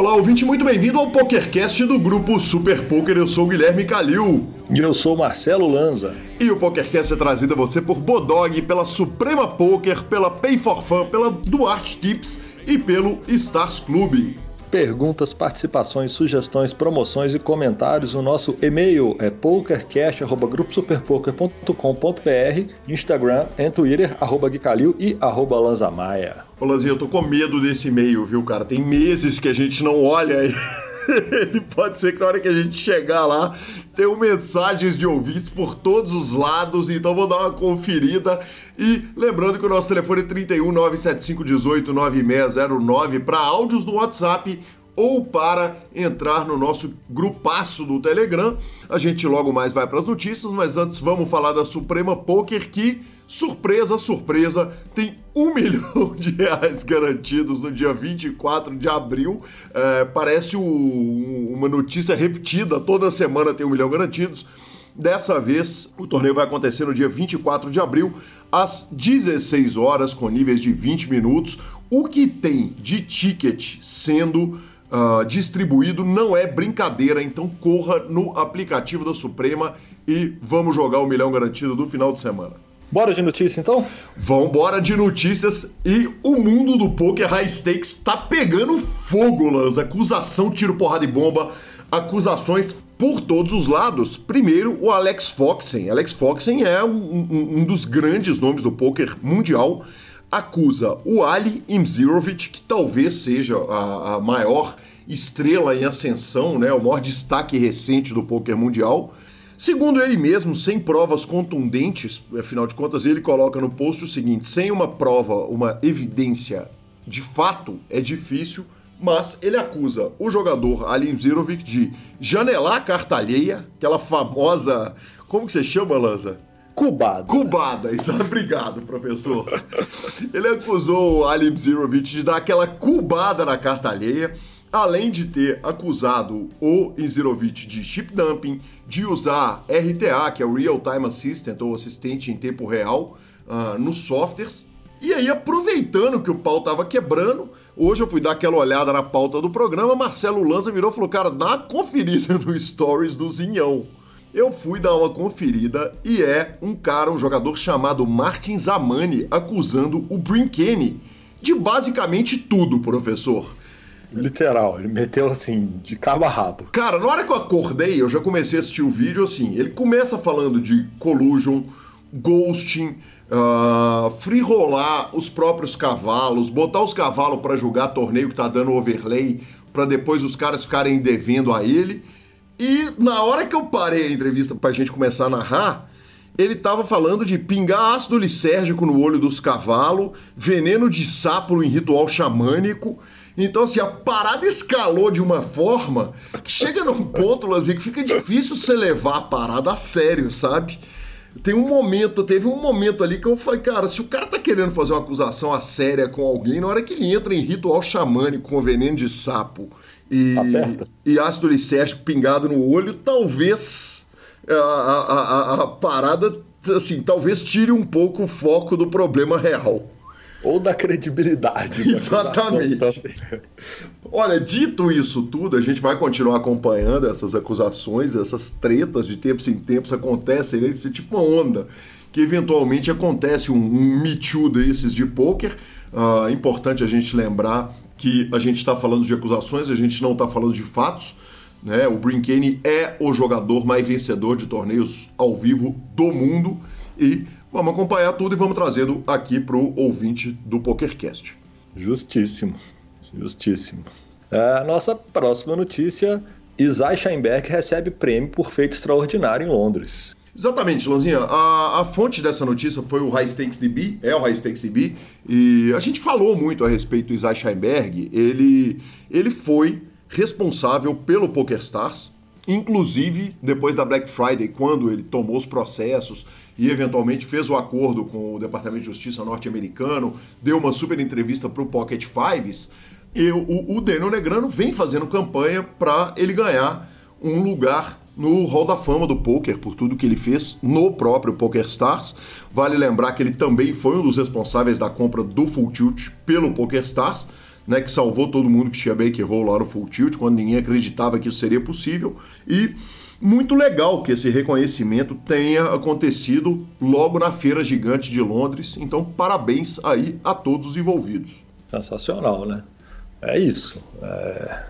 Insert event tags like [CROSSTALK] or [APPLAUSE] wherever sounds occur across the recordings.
olá, ouvinte, muito bem-vindo ao PokerCast do grupo Super Poker. Eu sou o Guilherme Calil. E eu sou o Marcelo Lanza. E o PokerCast é trazido a você por Bodog, pela Suprema Poker, pela Pay for Fun, pela Duarte Tips e pelo Stars Club perguntas, participações, sugestões, promoções e comentários. O nosso e-mail é pokercast.gruposuperpoker.com.br, Instagram e Twitter, arroba Guicalil e arroba Lanzamaia. Ô Lanzinho, eu tô com medo desse e-mail, viu, cara? Tem meses que a gente não olha aí. [LAUGHS] Ele pode ser que na hora que a gente chegar lá, tenham mensagens de ouvintes por todos os lados, então vou dar uma conferida. E lembrando que o nosso telefone é 31 975 18 9609 para áudios no WhatsApp ou para entrar no nosso grupaço do Telegram. A gente logo mais vai para as notícias, mas antes vamos falar da Suprema Poker que surpresa, surpresa, tem um [LAUGHS] milhão de reais garantidos no dia 24 de abril. É, parece o, uma notícia repetida, toda semana tem um milhão garantidos. Dessa vez, o torneio vai acontecer no dia 24 de abril, às 16 horas, com níveis de 20 minutos. O que tem de ticket sendo uh, distribuído não é brincadeira, então corra no aplicativo da Suprema e vamos jogar o milhão garantido do final de semana. Bora de notícias então? Vambora de notícias e o mundo do poker high stakes tá pegando fogo, Lanza. Acusação, tiro, porrada e bomba, acusações por todos os lados. Primeiro, o Alex Foxen. Alex Foxen é um, um, um dos grandes nomes do poker mundial. Acusa o Ali Imzirovic, que talvez seja a, a maior estrela em ascensão, né, o maior destaque recente do poker mundial Segundo ele mesmo, sem provas contundentes, afinal de contas, ele coloca no post o seguinte: sem uma prova, uma evidência de fato, é difícil, mas ele acusa o jogador Alim Zirovic de janelar a carta alheia, aquela famosa. Como que você chama, Lanza? Cubada. Cubada, [LAUGHS] exato. Obrigado, professor. Ele acusou o Alim Zirovic de dar aquela cubada na carta alheia além de ter acusado o Inzirovic de chip dumping, de usar RTA, que é o Real Time Assistant, ou assistente em tempo real, uh, nos softwares. E aí, aproveitando que o pau tava quebrando, hoje eu fui dar aquela olhada na pauta do programa, Marcelo Lanza virou e falou, cara, dá uma conferida [LAUGHS] no Stories do Zinhão. Eu fui dar uma conferida e é um cara, um jogador chamado Martin Zamani, acusando o Brinkene de basicamente tudo, professor. Literal, ele meteu assim, de cabo a rabo. Cara, na hora que eu acordei, eu já comecei a assistir o vídeo assim. Ele começa falando de collusion, ghosting, uh, free rolar os próprios cavalos, botar os cavalos para jogar torneio que tá dando overlay, para depois os caras ficarem devendo a ele. E na hora que eu parei a entrevista pra gente começar a narrar, ele tava falando de pingar ácido lisérgico no olho dos cavalos, veneno de sapo em ritual xamânico então, assim, a parada escalou de uma forma que chega num ponto, assim, que fica difícil você levar a parada a sério, sabe? Tem um momento, teve um momento ali que eu falei, cara, se o cara tá querendo fazer uma acusação a séria com alguém, na hora que ele entra em ritual xamânico com veneno de sapo e, e ácido licérgico pingado no olho, talvez a, a, a, a parada, assim, talvez tire um pouco o foco do problema real ou da credibilidade. [LAUGHS] Exatamente. Olha, dito isso tudo, a gente vai continuar acompanhando essas acusações, essas tretas de tempos em tempos acontecem, né? Isso é tipo uma onda que eventualmente acontece um, um Me Too desses de poker. Uh, é importante a gente lembrar que a gente está falando de acusações, a gente não está falando de fatos. Né? O Brinkane é o jogador mais vencedor de torneios ao vivo do mundo e Vamos acompanhar tudo e vamos trazendo aqui para o ouvinte do PokerCast. Justíssimo, justíssimo. A nossa próxima notícia: Isai Scheinberg recebe prêmio por feito extraordinário em Londres. Exatamente, Lanzinha. A, a, fonte dessa notícia foi o High Stakes DB, é o High Stakes DB, e a gente falou muito a respeito do Isai Scheinberg. Ele, ele foi responsável pelo PokerStars, inclusive depois da Black Friday, quando ele tomou os processos e eventualmente fez o acordo com o Departamento de Justiça norte-americano, deu uma super entrevista para o Pocket Fives, e o, o Daniel Negrano vem fazendo campanha para ele ganhar um lugar no Hall da Fama do poker por tudo que ele fez no próprio Poker Stars. Vale lembrar que ele também foi um dos responsáveis da compra do Full Tilt pelo Poker Stars. né, que salvou todo mundo que tinha Baker Roll lá no Full Tilt, quando ninguém acreditava que isso seria possível. E muito legal que esse reconhecimento tenha acontecido logo na Feira Gigante de Londres. Então, parabéns aí a todos os envolvidos. Sensacional, né? É isso. É...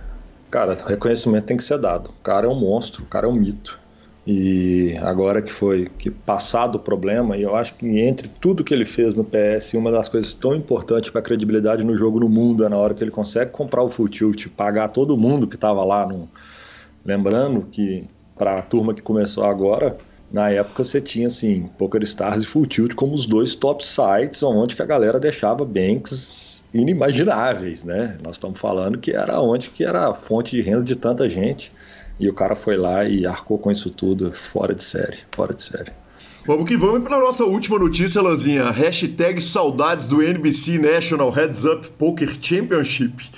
Cara, reconhecimento tem que ser dado. O cara é um monstro, o cara é um mito. E agora que foi que passado o problema, e eu acho que entre tudo que ele fez no PS, uma das coisas tão importantes para a credibilidade no jogo no mundo é na hora que ele consegue comprar o Full Tilt, pagar todo mundo que estava lá. No... Lembrando que para a turma que começou agora, na época você tinha assim, Poker Stars e Full Tilt como os dois top sites onde que a galera deixava banks inimagináveis, né? Nós estamos falando que era onde que era a fonte de renda de tanta gente. E o cara foi lá e arcou com isso tudo, fora de série, fora de série. Vamos que vamos para a nossa última notícia, Lanzinha. Hashtag saudades do NBC National Heads Up Poker Championship.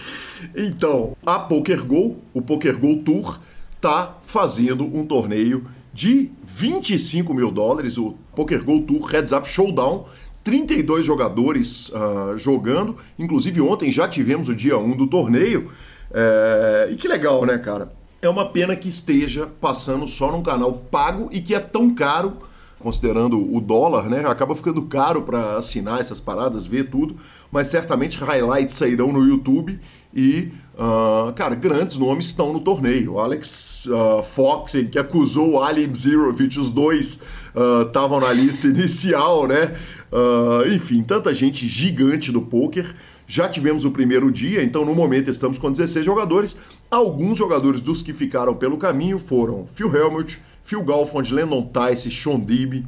Então, a PokerGo, o PokerGo Tour, está fazendo um torneio de 25 mil dólares, o Poker Go Tour Heads Up Showdown. 32 jogadores uh, jogando, inclusive ontem já tivemos o dia 1 do torneio. É... E que legal, né, cara? É uma pena que esteja passando só num canal pago e que é tão caro, considerando o dólar, né? Acaba ficando caro para assinar essas paradas, ver tudo. Mas certamente highlights sairão no YouTube e Uh, cara, grandes nomes estão no torneio. Alex uh, Fox, que acusou o Ali Zirovich, os dois estavam uh, na lista [LAUGHS] inicial, né? enfim, tanta gente gigante do poker. Já tivemos o primeiro dia, então no momento estamos com 16 jogadores. Alguns jogadores dos que ficaram pelo caminho foram Phil Helmut, Phil Galfond, Lennon Tice, Sean Dibby.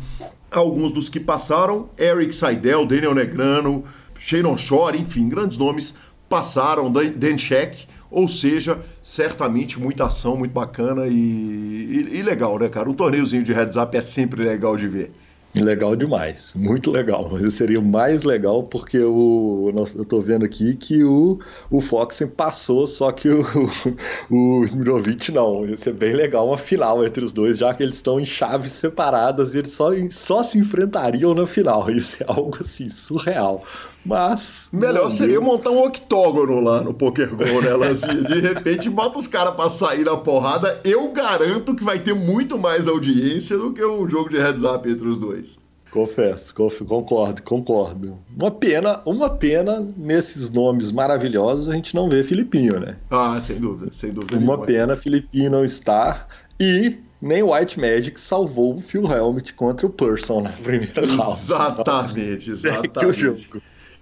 Alguns dos que passaram, Eric Seidel, Daniel Negrano, Sharon Shore, enfim, grandes nomes passaram Dan Check, ou seja, certamente muita ação, muito bacana e, e, e, legal, né, cara? Um torneiozinho de heads up é sempre legal de ver. Legal demais, muito legal. Mas seria mais legal porque o, eu tô vendo aqui que o, o Foxen passou, só que o, [LAUGHS] o Smirovic não. Ia ser bem legal uma final entre os dois, já que eles estão em chaves separadas e eles só, só se enfrentariam na final. Isso é algo assim, surreal. Mas. Melhor seria montar um octógono lá no Poker Go, né, Lanzinha? De repente bota os caras pra sair na porrada. Eu garanto que vai ter muito mais audiência do que um jogo de heads up entre os dois. Confesso, concordo, concordo. Uma pena, uma pena nesses nomes maravilhosos a gente não vê Filipinho, né? Ah, sem dúvida, sem dúvida. Uma nenhuma. pena Filipinho não estar e nem White Magic salvou o Phil Helmet contra o Person na primeira round. [LAUGHS] Exatamente, exatamente.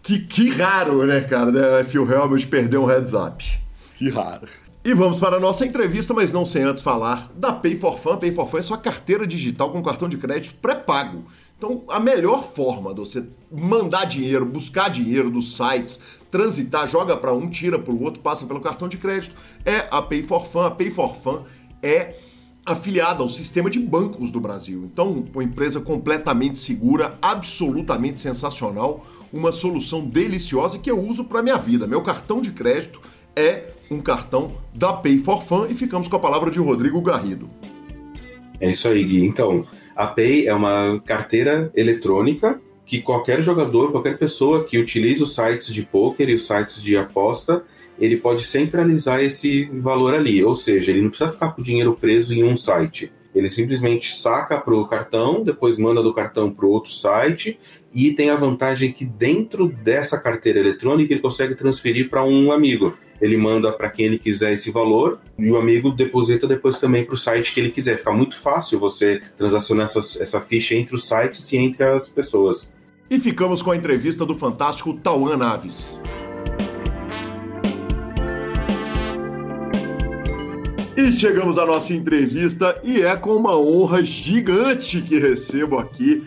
Que, que raro, né, cara, né? Phil Helmut perder um heads up. Que raro. E vamos para a nossa entrevista, mas não sem antes falar da Pay for Fun. Pay for Fun é sua carteira digital com cartão de crédito pré-pago. Então, a melhor forma de você mandar dinheiro, buscar dinheiro dos sites, transitar, joga para um, tira para o outro, passa pelo cartão de crédito, é a Pay for Fun. A Pay for Fun é afiliada ao sistema de bancos do Brasil. Então, uma empresa completamente segura, absolutamente sensacional uma solução deliciosa que eu uso para minha vida. Meu cartão de crédito é um cartão da Pay for Fun e ficamos com a palavra de Rodrigo Garrido. É isso aí, Gui. Então, a Pay é uma carteira eletrônica que qualquer jogador, qualquer pessoa que utilize os sites de poker e os sites de aposta, ele pode centralizar esse valor ali. Ou seja, ele não precisa ficar com o dinheiro preso em um site. Ele simplesmente saca para o cartão, depois manda do cartão para outro site e tem a vantagem que dentro dessa carteira eletrônica ele consegue transferir para um amigo. Ele manda para quem ele quiser esse valor e o amigo deposita depois também para o site que ele quiser. Fica muito fácil você transacionar essa, essa ficha entre os sites e entre as pessoas. E ficamos com a entrevista do fantástico Tauan Naves. E chegamos à nossa entrevista e é com uma honra gigante que recebo aqui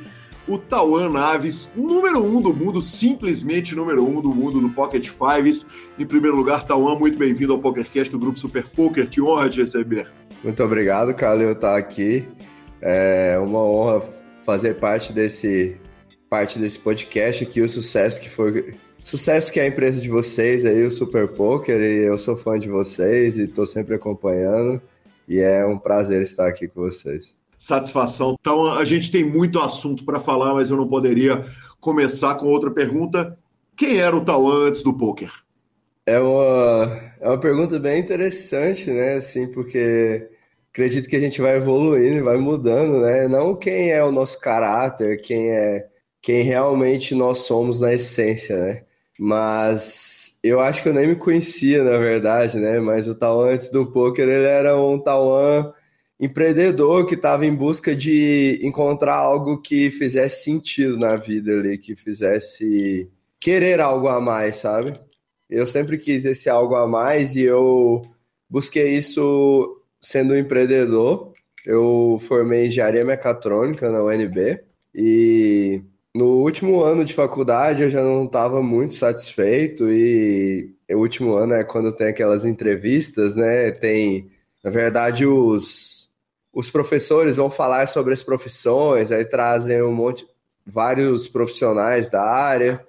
o Tauan Naves, número um do mundo, simplesmente número um do mundo do Pocket Fives. Em primeiro lugar, Tauan, muito bem-vindo ao PokerCast do Grupo Super Poker, te honra te receber. Muito obrigado, Calil, estar aqui. É uma honra fazer parte desse parte desse podcast aqui, o sucesso que foi Sucesso que é a empresa de vocês aí, o Super Poker, e eu sou fã de vocês e estou sempre acompanhando. E é um prazer estar aqui com vocês. Satisfação. Então, a gente tem muito assunto para falar, mas eu não poderia começar com outra pergunta. Quem era o Tauan antes do poker? É uma, é uma pergunta bem interessante, né? Assim, porque acredito que a gente vai evoluindo, vai mudando, né? Não quem é o nosso caráter, quem é quem realmente nós somos na essência, né? Mas eu acho que eu nem me conhecia, na verdade, né? Mas o Tauan antes do poker, ele era um Tauan empreendedor que estava em busca de encontrar algo que fizesse sentido na vida ali, que fizesse querer algo a mais, sabe? Eu sempre quis esse algo a mais e eu busquei isso sendo um empreendedor. Eu formei engenharia mecatrônica na UNB e no último ano de faculdade eu já não estava muito satisfeito e o último ano é quando tem aquelas entrevistas, né? Tem, na verdade, os, os professores vão falar sobre as profissões, aí trazem um monte, vários profissionais da área.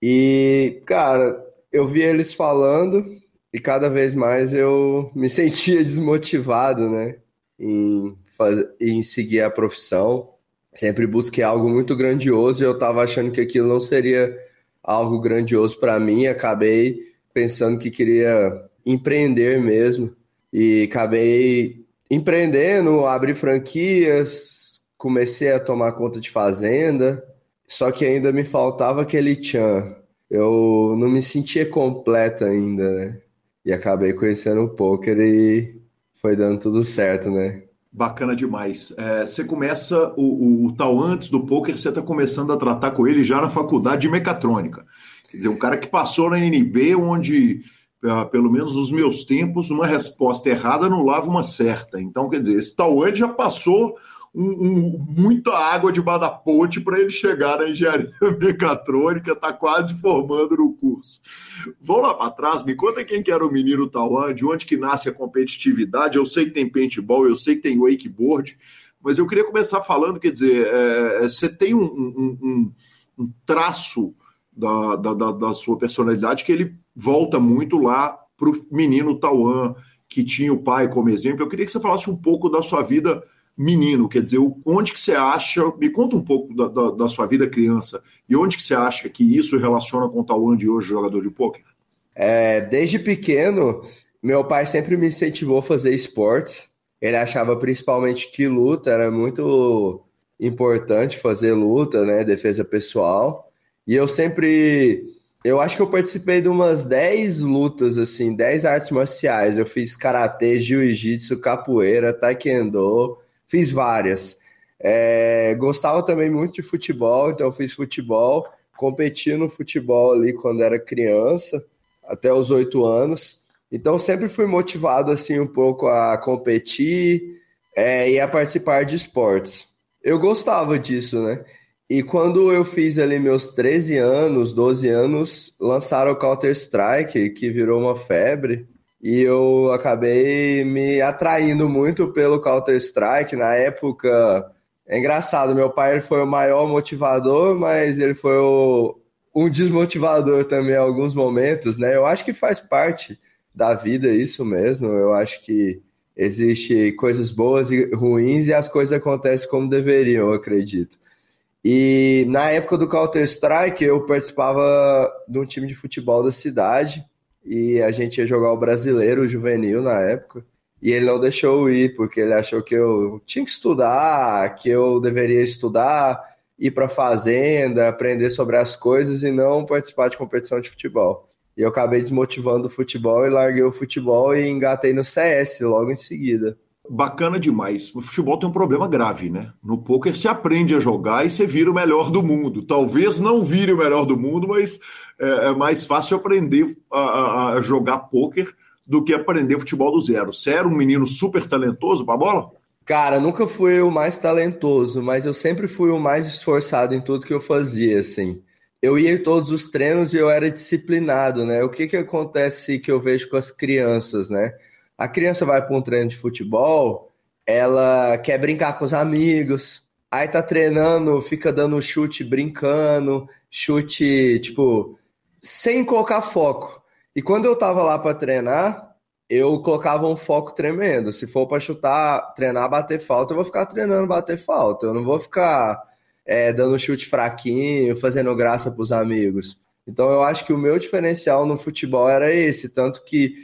E, cara, eu vi eles falando e cada vez mais eu me [LAUGHS] sentia desmotivado, né? Em, faz, em seguir a profissão sempre busquei algo muito grandioso e eu estava achando que aquilo não seria algo grandioso para mim. Acabei pensando que queria empreender mesmo e acabei empreendendo, abri franquias, comecei a tomar conta de fazenda, só que ainda me faltava aquele tchan. Eu não me sentia completo ainda, né? E acabei conhecendo o poker e foi dando tudo certo, né? Bacana demais. É, você começa o, o, o, tal antes do poker, você está começando a tratar com ele já na faculdade de mecatrônica. Quer dizer, um cara que passou na NB, onde, uh, pelo menos nos meus tempos, uma resposta errada anulava uma certa. Então, quer dizer, esse tal antes já passou um, um, muita água debaixo da ponte para ele chegar na engenharia [LAUGHS] mecatrônica, está quase formando no curso. Vamos lá para trás, me conta quem que era o menino Tauan, de onde que nasce a competitividade. Eu sei que tem paintball, eu sei que tem wakeboard, mas eu queria começar falando, quer dizer, é, é você tem um, um, um traço da, da, da, sua personalidade que ele volta muito lá para o menino Tauan, que tinha o pai como exemplo. Eu queria que você falasse um pouco da sua vida menino, quer dizer, onde que você acha, me conta um pouco da, da, da, sua vida criança, e onde que você acha que isso relaciona com o Tauan de hoje, jogador de pôquer? É, desde pequeno, meu pai sempre me incentivou a fazer esportes, ele achava principalmente que luta era muito importante fazer luta, né, defesa pessoal, e eu sempre, eu acho que eu participei de umas 10 lutas, assim, 10 artes marciais, eu fiz karatê, jiu-jitsu, capoeira, taekwondo, Fiz várias. É, gostava também muito de futebol, então fiz futebol. Competi no futebol ali quando era criança, até os oito anos. Então sempre fui motivado assim um pouco a competir é, e a participar de esportes. Eu gostava disso, né? E quando eu fiz ali meus 13 anos, 12 anos, lançaram o Counter-Strike, que virou uma febre e eu acabei me atraindo muito pelo Counter-Strike. Na época, é engraçado, meu pai foi o maior motivador, mas ele foi o, um desmotivador também em alguns momentos, né? Eu acho que faz parte da vida isso mesmo. Eu acho que existe coisas boas e ruins e as coisas acontecem como deveriam, eu acredito. E na época do Counter-Strike, eu participava de um time de futebol da cidade e a gente ia jogar o brasileiro o juvenil na época. E ele não deixou eu ir, porque ele achou que eu tinha que estudar, que eu deveria estudar, ir para fazenda, aprender sobre as coisas e não participar de competição de futebol. E eu acabei desmotivando o futebol e larguei o futebol e engatei no CS logo em seguida bacana demais. O futebol tem um problema grave, né? No poker você aprende a jogar e você vira o melhor do mundo. Talvez não vire o melhor do mundo, mas é, é mais fácil aprender a, a, jogar poker do que aprender futebol do zero. Você era um menino super talentoso para bola? Cara, nunca fui o mais talentoso, mas eu sempre fui o mais esforçado em tudo que eu fazia, assim. Eu ia em todos os treinos e eu era disciplinado, né? O que que acontece que eu vejo com as crianças, né? A criança vai para um treino de futebol, ela quer brincar com os amigos, aí tá treinando, fica dando chute brincando, chute, tipo, sem colocar foco. E quando eu tava lá para treinar, eu colocava um foco tremendo. Se for para chutar, treinar, bater falta, eu vou ficar treinando bater falta. Eu não vou ficar é, dando chute fraquinho, fazendo graça pros amigos. Então eu acho que o meu diferencial no futebol era esse, tanto que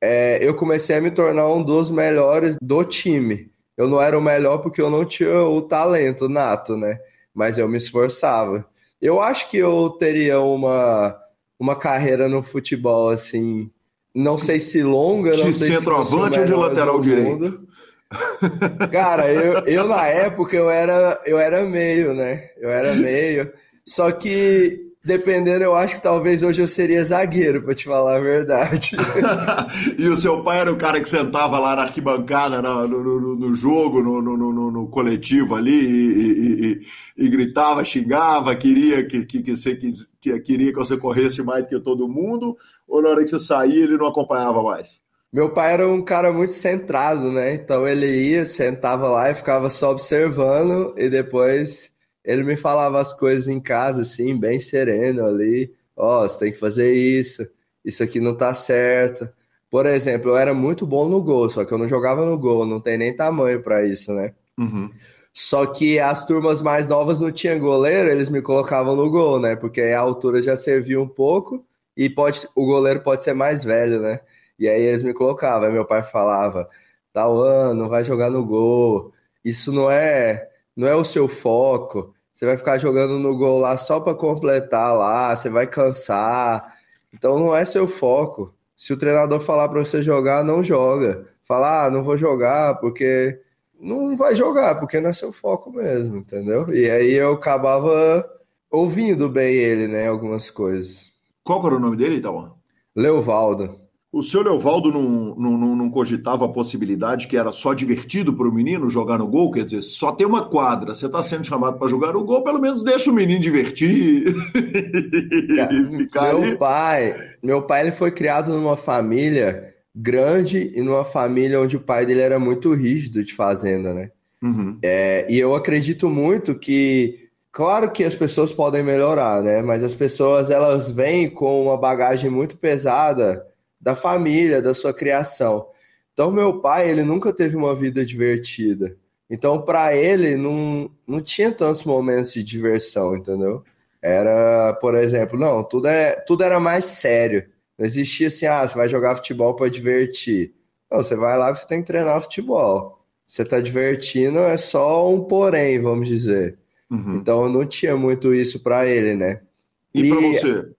é, eu comecei a me tornar um dos melhores do time. Eu não era o melhor porque eu não tinha o talento nato, né? Mas eu me esforçava. Eu acho que eu teria uma, uma carreira no futebol assim, não sei se longa, de não sei centroavante ou de lateral direito. Cara, eu, eu na época eu era eu era meio, né? Eu era meio. Só que Dependendo, eu acho que talvez hoje eu seria zagueiro, pra te falar a verdade. [LAUGHS] e o seu pai era o cara que sentava lá na arquibancada no, no, no jogo, no, no, no, coletivo ali, e, e, e, gritava, xingava, queria que, que, que, você, que, queria que você corresse mais do que todo mundo, ou na hora que você saía ele não acompanhava mais? Meu pai era um cara muito centrado, né? Então ele ia, sentava lá e ficava só observando, e depois ele me falava as coisas em casa, assim, bem sereno ali. Ó, oh, você tem que fazer isso, isso aqui não tá certo. Por exemplo, eu era muito bom no gol, só que eu não jogava no gol, não tem nem tamanho para isso, né? Uhum. Só que as turmas mais novas não tinham goleiro, eles me colocavam no gol, né? Porque a altura já servia um pouco e pode, o goleiro pode ser mais velho, né? E aí eles me colocavam. Aí meu pai falava: Tauan, não vai jogar no gol. Isso não é não é o seu foco. Você vai ficar jogando no gol lá só para completar lá, você vai cansar. Então não é seu foco. Se o treinador falar para você jogar, não joga. Falar, ah, não vou jogar porque não vai jogar, porque não é seu foco mesmo, entendeu? E aí eu acabava ouvindo bem ele, né, algumas coisas. Qual era o nome dele, Itaúan? Leovaldo. O senhor Leovaldo não, não, não, cogitava a possibilidade que era só divertido para o menino jogar no gol? Quer dizer, só tem uma quadra, você está sendo chamado para jogar no gol, pelo menos deixa o menino divertir. [LAUGHS] meu ali. pai, meu pai ele foi criado numa família grande e numa família onde o pai dele era muito rígido de fazenda, né? Uhum. É, e eu acredito muito que Claro que as pessoas podem melhorar, né? Mas as pessoas elas vêm com uma bagagem muito pesada da família, da sua criação. Então, meu pai, ele nunca teve uma vida divertida. Então, para ele, não, não tinha tantos momentos de diversão, entendeu? Era, por exemplo, não, tudo, é, tudo era mais sério. Não existia assim, ah, você vai jogar futebol para divertir. Não, você vai lá porque você tem que treinar futebol. Você tá divertindo, é só um porém, vamos dizer. Uhum. Então, não tinha muito isso para ele, né? E, e para você?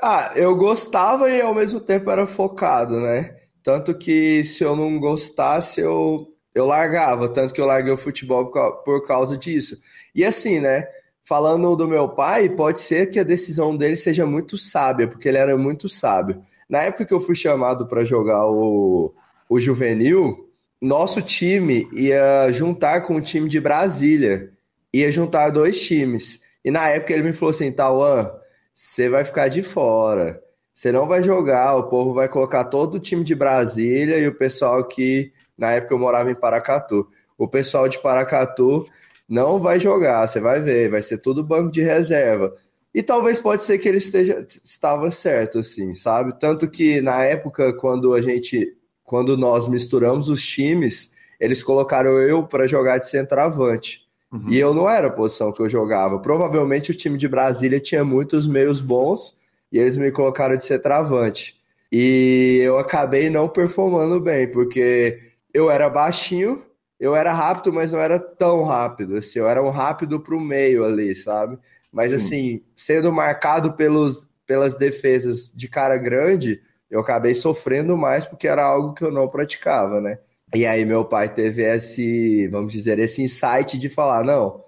Ah, eu gostava e ao mesmo tempo era focado, né? Tanto que se eu não gostasse, eu, eu largava. Tanto que eu larguei o futebol por causa disso. E assim, né? Falando do meu pai, pode ser que a decisão dele seja muito sábia, porque ele era muito sábio. Na época que eu fui chamado para jogar o, o juvenil, nosso time ia juntar com o time de Brasília. Ia juntar dois times. E na época ele me falou assim: Tauan você vai ficar de fora. Você não vai jogar, o povo vai colocar todo o time de Brasília e o pessoal que, na época eu morava em Paracatu, o pessoal de Paracatu não vai jogar, você vai ver, vai ser tudo banco de reserva. E talvez pode ser que ele esteja estava certo, assim, sabe? Tanto que na época, quando a gente, quando nós misturamos os times, eles colocaram eu para jogar de centroavante. Uhum. E eu não era a posição que eu jogava. Provavelmente o time de Brasília tinha muitos meios bons e eles me colocaram de ser travante. E eu acabei não performando bem, porque eu era baixinho, eu era rápido, mas não era tão rápido. Assim, eu era um rápido para o meio ali, sabe? Mas Sim. assim, sendo marcado pelos, pelas defesas de cara grande, eu acabei sofrendo mais porque era algo que eu não praticava, né? E aí meu pai teve esse, vamos dizer, esse insight de falar, não,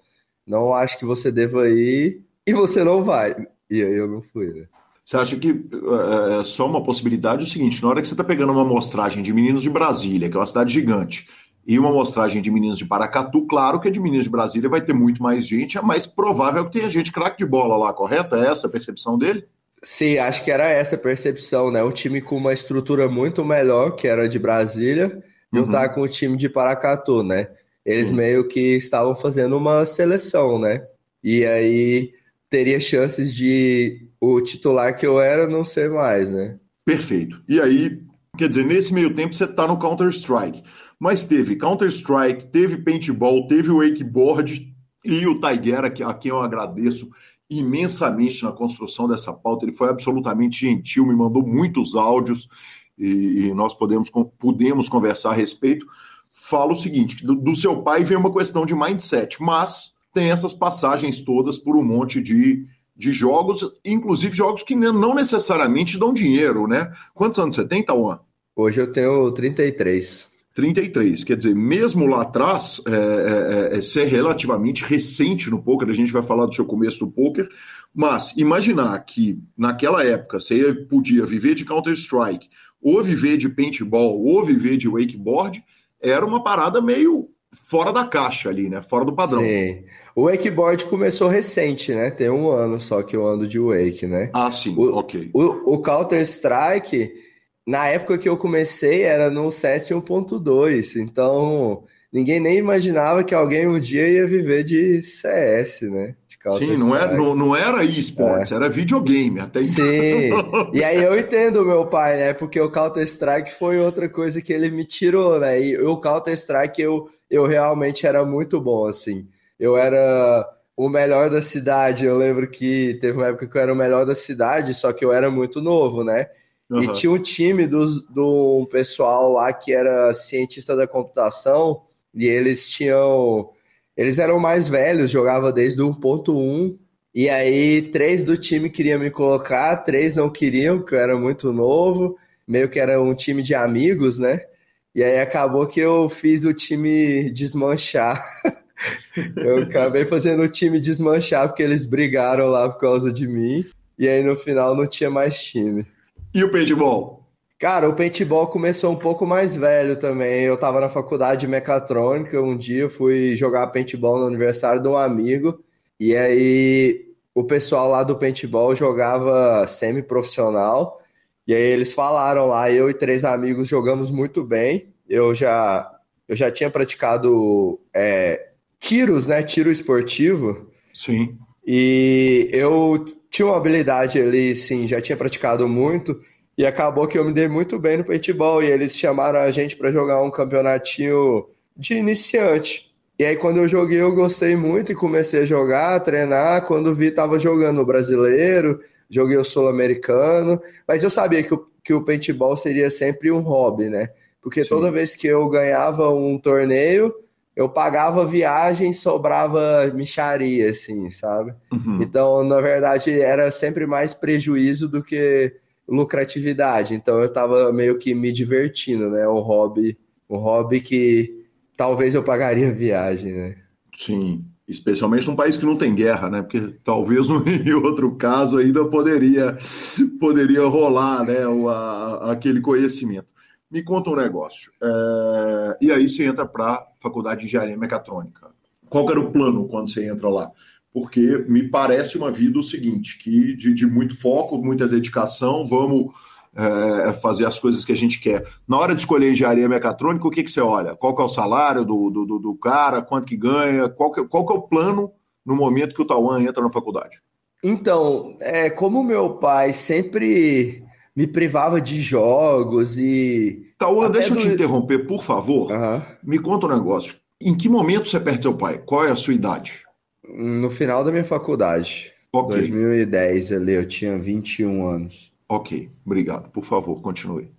não acho que você deva ir e você não vai. E aí eu não fui, né? Você acha que é, é só uma possibilidade o seguinte, na hora que você está pegando uma amostragem de meninos de Brasília, que é uma cidade gigante, e uma amostragem de meninos de Paracatu, claro que a de meninos de Brasília vai ter muito mais gente, é mais provável que tenha gente craque de bola lá, correto? É essa a percepção dele? Sim, acho que era essa a percepção, né? Um time com uma estrutura muito melhor, que era de Brasília, juntar uhum. com o time de Paracatu, né? Eles meio que estavam fazendo uma seleção, né? E aí teria chances de o titular que eu era não ser mais, né? Perfeito. E aí, quer dizer, nesse meio tempo você tá no Counter-Strike. Mas teve Counter-Strike, teve paintball, teve wakeboard e o Taiguera, a quem eu agradeço imensamente na construção dessa pauta. Ele foi absolutamente gentil, me mandou muitos áudios e, e nós podemos, podemos conversar a respeito. Fala o seguinte: do, do seu pai vem uma questão de mindset, mas tem essas passagens todas por um monte de, de jogos, inclusive jogos que não necessariamente dão dinheiro, né? Quantos anos você tem, Tauan? Hoje eu tenho 33. 33. Quer dizer, mesmo lá atrás, é, é, é, é, ser relativamente recente no poker, a gente vai falar do seu começo do poker, mas imaginar que naquela época você podia viver de Counter-Strike, ou viver de paintball, ou viver de wakeboard, era uma parada meio fora da caixa ali, né? Fora do padrão. Sim. O wakeboard começou recente, né? Tem um ano só que eu ando de wake, né? Ah, sim, o, ok. O, o Counter-Strike, na época que eu comecei, era no CS 1.2, então ninguém nem imaginava que alguém um dia ia viver de CS, né? Sim, não era, não, não era esportes, é. era videogame até então. Sim, [LAUGHS] e aí eu entendo meu pai, né? Porque o Counter-Strike foi outra coisa que ele me tirou, né? E o Counter-Strike eu, eu realmente era muito bom, assim. Eu era o melhor da cidade. Eu lembro que teve uma época que eu era o melhor da cidade, só que eu era muito novo, né? Uhum. E tinha um time do, do pessoal lá que era cientista da computação, e eles tinham eles eram mais velhos, jogava desde o 1.1. E aí, três do time queriam me colocar, três não queriam, porque eu era muito novo. Meio que era um time de amigos, né? E aí acabou que eu fiz o time desmanchar. [LAUGHS] eu acabei fazendo o time desmanchar porque eles brigaram lá por causa de mim. E aí no final não tinha mais time. E o paintball? Cara, o paintball começou um pouco mais velho também. Eu tava na faculdade de mecatrônica, um dia eu fui jogar paintball no aniversário de um amigo, e aí o pessoal lá do paintball jogava semi-profissional, e aí eles falaram lá, eu e três amigos jogamos muito bem. Eu já, eu já tinha praticado é, tiros, né? Tiro esportivo. Sim. E eu tinha uma habilidade ali, sim, já tinha praticado muito. E acabou que eu me dei muito bem no paintball e eles chamaram a gente para jogar um campeonatinho de iniciante. E aí quando eu joguei eu gostei muito e comecei a jogar, a treinar. Quando vi tava jogando o brasileiro, joguei o sul-americano, mas eu sabia que o, que o paintball seria sempre um hobby, né? Porque Sim. toda vez que eu ganhava um torneio, eu pagava viagem, sobrava micharia, assim, sabe? Uhum. Então, na verdade, era sempre mais prejuízo do que lucratividade. Então eu estava meio que me divertindo, né? Um hobby, um hobby que talvez eu pagaria viagem, né? Sim, especialmente num país que não tem guerra, né? Porque talvez [LAUGHS] em outro caso ainda poderia poderia rolar, né? O, a, aquele conhecimento. Me conta um negócio. É... E aí você entra para faculdade de engenharia mecatrônica. Qual era o plano quando você entra lá? Porque me parece uma vida o seguinte, que de, de muito foco, muita dedicação, vamos é, fazer as coisas que a gente quer. Na hora de escolher engenharia mecatrônica, o que, que você olha? Qual que é o salário do, do, do cara, quanto que ganha, qual que, qual que é o plano no momento que o Tauan entra na faculdade? Então, é, como meu pai sempre me privava de jogos e... Tauan, deixa do... eu te interromper, por favor. Uhum. Me conta um negócio. Em que momento você perde seu pai? Qual é a sua idade? No final da minha faculdade. Ok. 2010 ali, eu tinha 21 anos. Ok, obrigado. Por favor, continue.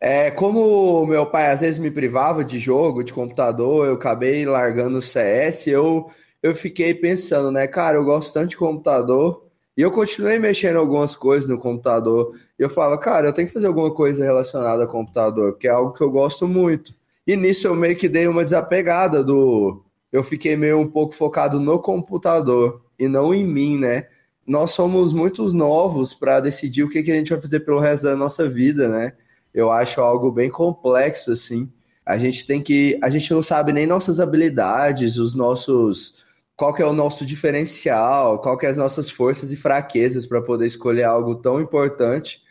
É, como meu pai às vezes me privava de jogo, de computador, eu acabei largando o CS, eu, eu fiquei pensando, né, cara, eu gosto tanto de computador, e eu continuei mexendo algumas coisas no computador. E eu falo, cara, eu tenho que fazer alguma coisa relacionada a computador, porque é algo que eu gosto muito. E nisso eu meio que dei uma desapegada do, eu fiquei meio um pouco focado no computador e não em mim, né? Nós somos muito novos para decidir o que, que a gente vai fazer pelo resto da nossa vida, né? Eu acho algo bem complexo, assim. A gente tem que. A gente não sabe nem nossas habilidades, os nossos. Qual que é o nosso diferencial, qual que é as nossas forças e fraquezas para poder escolher algo tão importante.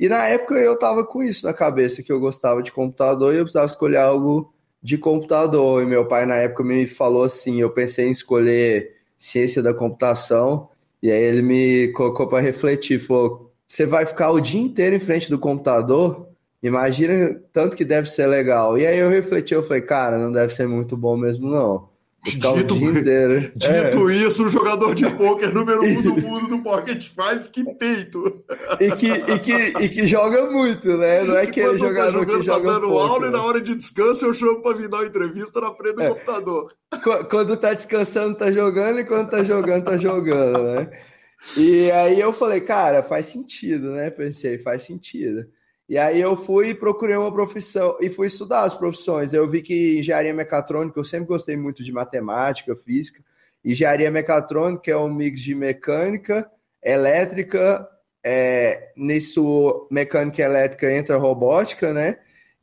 E na época eu tava com isso na cabeça, que eu gostava de computador e eu precisava escolher algo de computador. E meu pai, na época, me falou assim: eu pensei em escolher ciência da computação. E aí ele me colocou para refletir: falou, você vai ficar o dia inteiro em frente do computador? Imagina tanto que deve ser legal. E aí eu refleti, eu falei, cara, não deve ser muito bom mesmo, não. Dito, dia inteiro. Dito é. isso, o jogador de pôquer número um do [LAUGHS] mundo do Pocket faz que peito. E que, e, que, e que joga muito, né? Não é que ele jogador tá que joga tá dando poker, aula e na hora de descanso eu chamo pra vir dar uma entrevista na frente do é. computador. Quando tá descansando, tá jogando, e quando tá jogando, tá jogando, né? E aí eu falei, cara, faz sentido, né? Pensei, faz sentido. E aí eu fui e procurei uma profissão e fui estudar as profissões. Eu vi que engenharia mecatrônica, eu sempre gostei muito de matemática, física. Engenharia mecatrônica é um mix de mecânica, elétrica, é, nisso mecânica e elétrica entra robótica, né?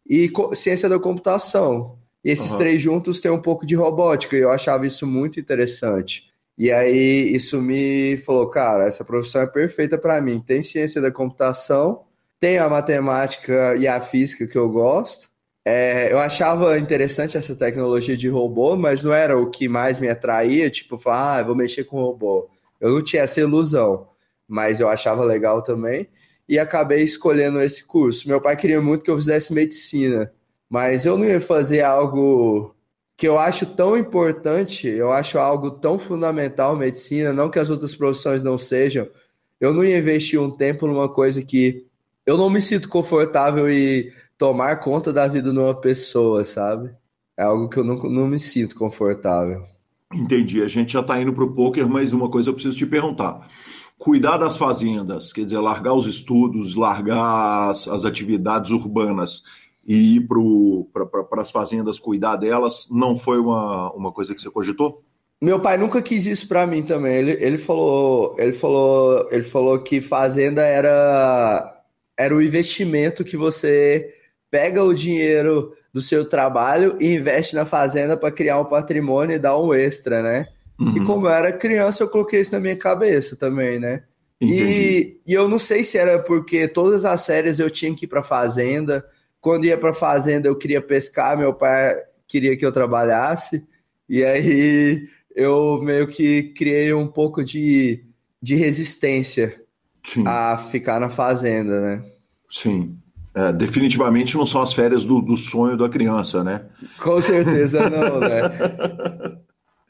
E ciência da computação. E esses uhum. três juntos têm um pouco de robótica, e eu achava isso muito interessante. E aí isso me falou, cara, essa profissão é perfeita para mim. Tem ciência da computação, tem a matemática e a física que eu gosto. É, eu achava interessante essa tecnologia de robô, mas não era o que mais me atraía, tipo, falar, ah, vou mexer com robô. Eu não tinha essa ilusão, mas eu achava legal também e acabei escolhendo esse curso. Meu pai queria muito que eu fizesse medicina, mas eu não ia fazer algo que eu acho tão importante, eu acho algo tão fundamental medicina, não que as outras profissões não sejam. Eu não ia investir um tempo numa coisa que eu não me sinto confortável em tomar conta da vida de uma pessoa, sabe? É algo que eu não, não me sinto confortável. Entendi. A gente já está indo para o poker, mas uma coisa eu preciso te perguntar. Cuidar das fazendas, quer dizer, largar os estudos, largar as, as atividades urbanas e ir para as fazendas cuidar delas, não foi uma, uma coisa que você cogitou? Meu pai nunca quis isso para mim também. Ele, ele falou, ele falou, ele falou que fazenda era era o investimento que você pega o dinheiro do seu trabalho e investe na fazenda para criar um patrimônio e dar um extra, né? Uhum. E como eu era criança, eu coloquei isso na minha cabeça também, né? E, e, eu não sei se era porque todas as séries eu tinha que ir para fazenda. Quando ia para fazenda, eu queria pescar, meu pai queria que eu trabalhasse. E aí eu meio que criei um pouco de, de resistência Sim. a ficar na fazenda, né? Sim. É, definitivamente não são as férias do, do sonho da criança, né? Com certeza não, né?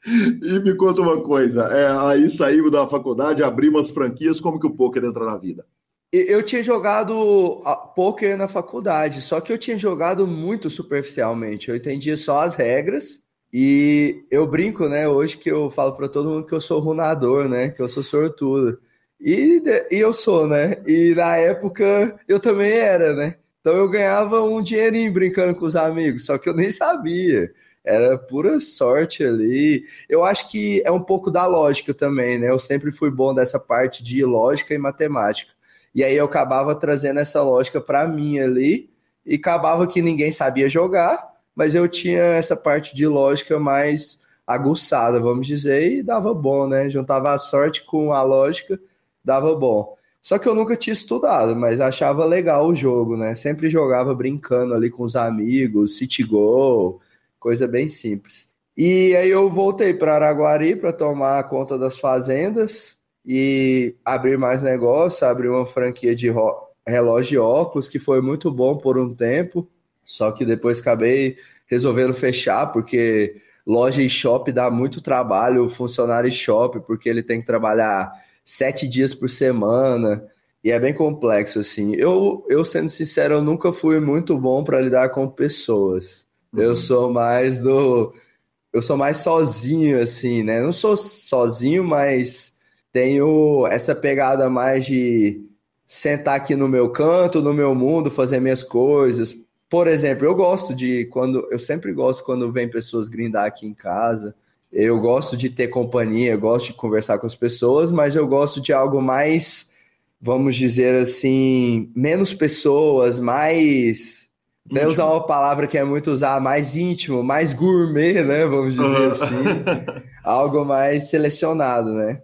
[LAUGHS] e me conta uma coisa, é, aí saímos da faculdade, abrimos as franquias, como que o poker entra na vida? Eu tinha jogado poker na faculdade, só que eu tinha jogado muito superficialmente. Eu entendia só as regras e eu brinco, né, hoje que eu falo para todo mundo que eu sou runador, né, que eu sou sortudo. E, e eu sou, né? E na época eu também era, né? Então eu ganhava um dinheirinho brincando com os amigos, só que eu nem sabia. Era pura sorte ali. Eu acho que é um pouco da lógica também, né? Eu sempre fui bom dessa parte de lógica e matemática. E aí eu acabava trazendo essa lógica para mim ali e acabava que ninguém sabia jogar, mas eu tinha essa parte de lógica mais aguçada, vamos dizer, e dava bom, né? Juntava a sorte com a lógica dava bom. Só que eu nunca tinha estudado, mas achava legal o jogo, né? Sempre jogava brincando ali com os amigos, City Go, coisa bem simples. E aí eu voltei para Araguari para tomar conta das fazendas e abrir mais negócio, abrir uma franquia de relógio e óculos, que foi muito bom por um tempo, só que depois acabei resolvendo fechar, porque loja e shopping dá muito trabalho, funcionário e shopping, porque ele tem que trabalhar sete dias por semana. E é bem complexo, assim. Eu, eu sendo sincero, eu nunca fui muito bom para lidar com pessoas. Uhum. Eu sou mais do. Eu sou mais sozinho, assim, né? Não sou sozinho, mas tenho essa pegada mais de sentar aqui no meu canto, no meu mundo, fazer minhas coisas. Por exemplo, eu gosto de quando. Eu sempre gosto quando vem pessoas grindar aqui em casa. Eu gosto de ter companhia, gosto de conversar com as pessoas, mas eu gosto de algo mais, vamos dizer assim, menos pessoas, mais. Até usar uma palavra que é muito usar, mais íntimo, mais gourmet, né? Vamos dizer uhum. assim. [LAUGHS] algo mais selecionado, né?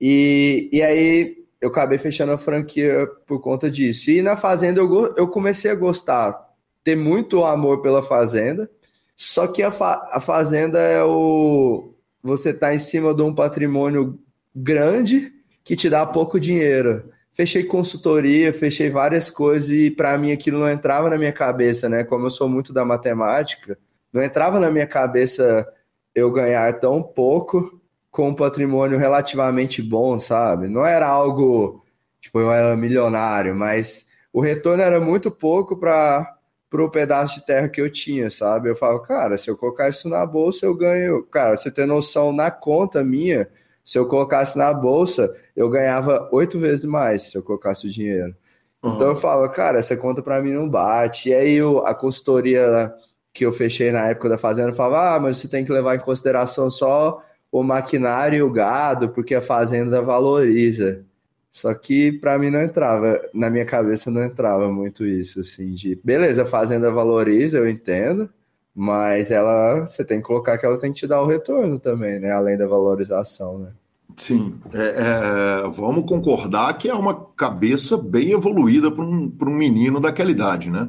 E, e aí eu acabei fechando a franquia por conta disso. E na Fazenda eu, eu comecei a gostar, ter muito amor pela Fazenda. Só que a, fa a fazenda é o. Você tá em cima de um patrimônio grande que te dá pouco dinheiro. Fechei consultoria, fechei várias coisas e para mim aquilo não entrava na minha cabeça, né? Como eu sou muito da matemática, não entrava na minha cabeça eu ganhar tão pouco com um patrimônio relativamente bom, sabe? Não era algo, tipo, eu era milionário, mas o retorno era muito pouco para o pedaço de terra que eu tinha, sabe? Eu falo, cara, se eu colocar isso na bolsa, eu ganho. Cara, você tem noção, na conta minha, se eu colocasse na bolsa, eu ganhava oito vezes mais se eu colocasse o dinheiro. Uhum. Então eu falo, cara, essa conta para mim não bate. E aí eu, a consultoria que eu fechei na época da fazenda falava, ah, mas você tem que levar em consideração só o maquinário e o gado, porque a fazenda valoriza. Só que para mim não entrava, na minha cabeça não entrava muito isso, assim, de beleza, a fazenda valoriza, eu entendo, mas ela, você tem que colocar que ela tem que te dar o retorno também, né? Além da valorização, né? Sim, é, é, vamos concordar que é uma cabeça bem evoluída para um, um menino daquela idade, né?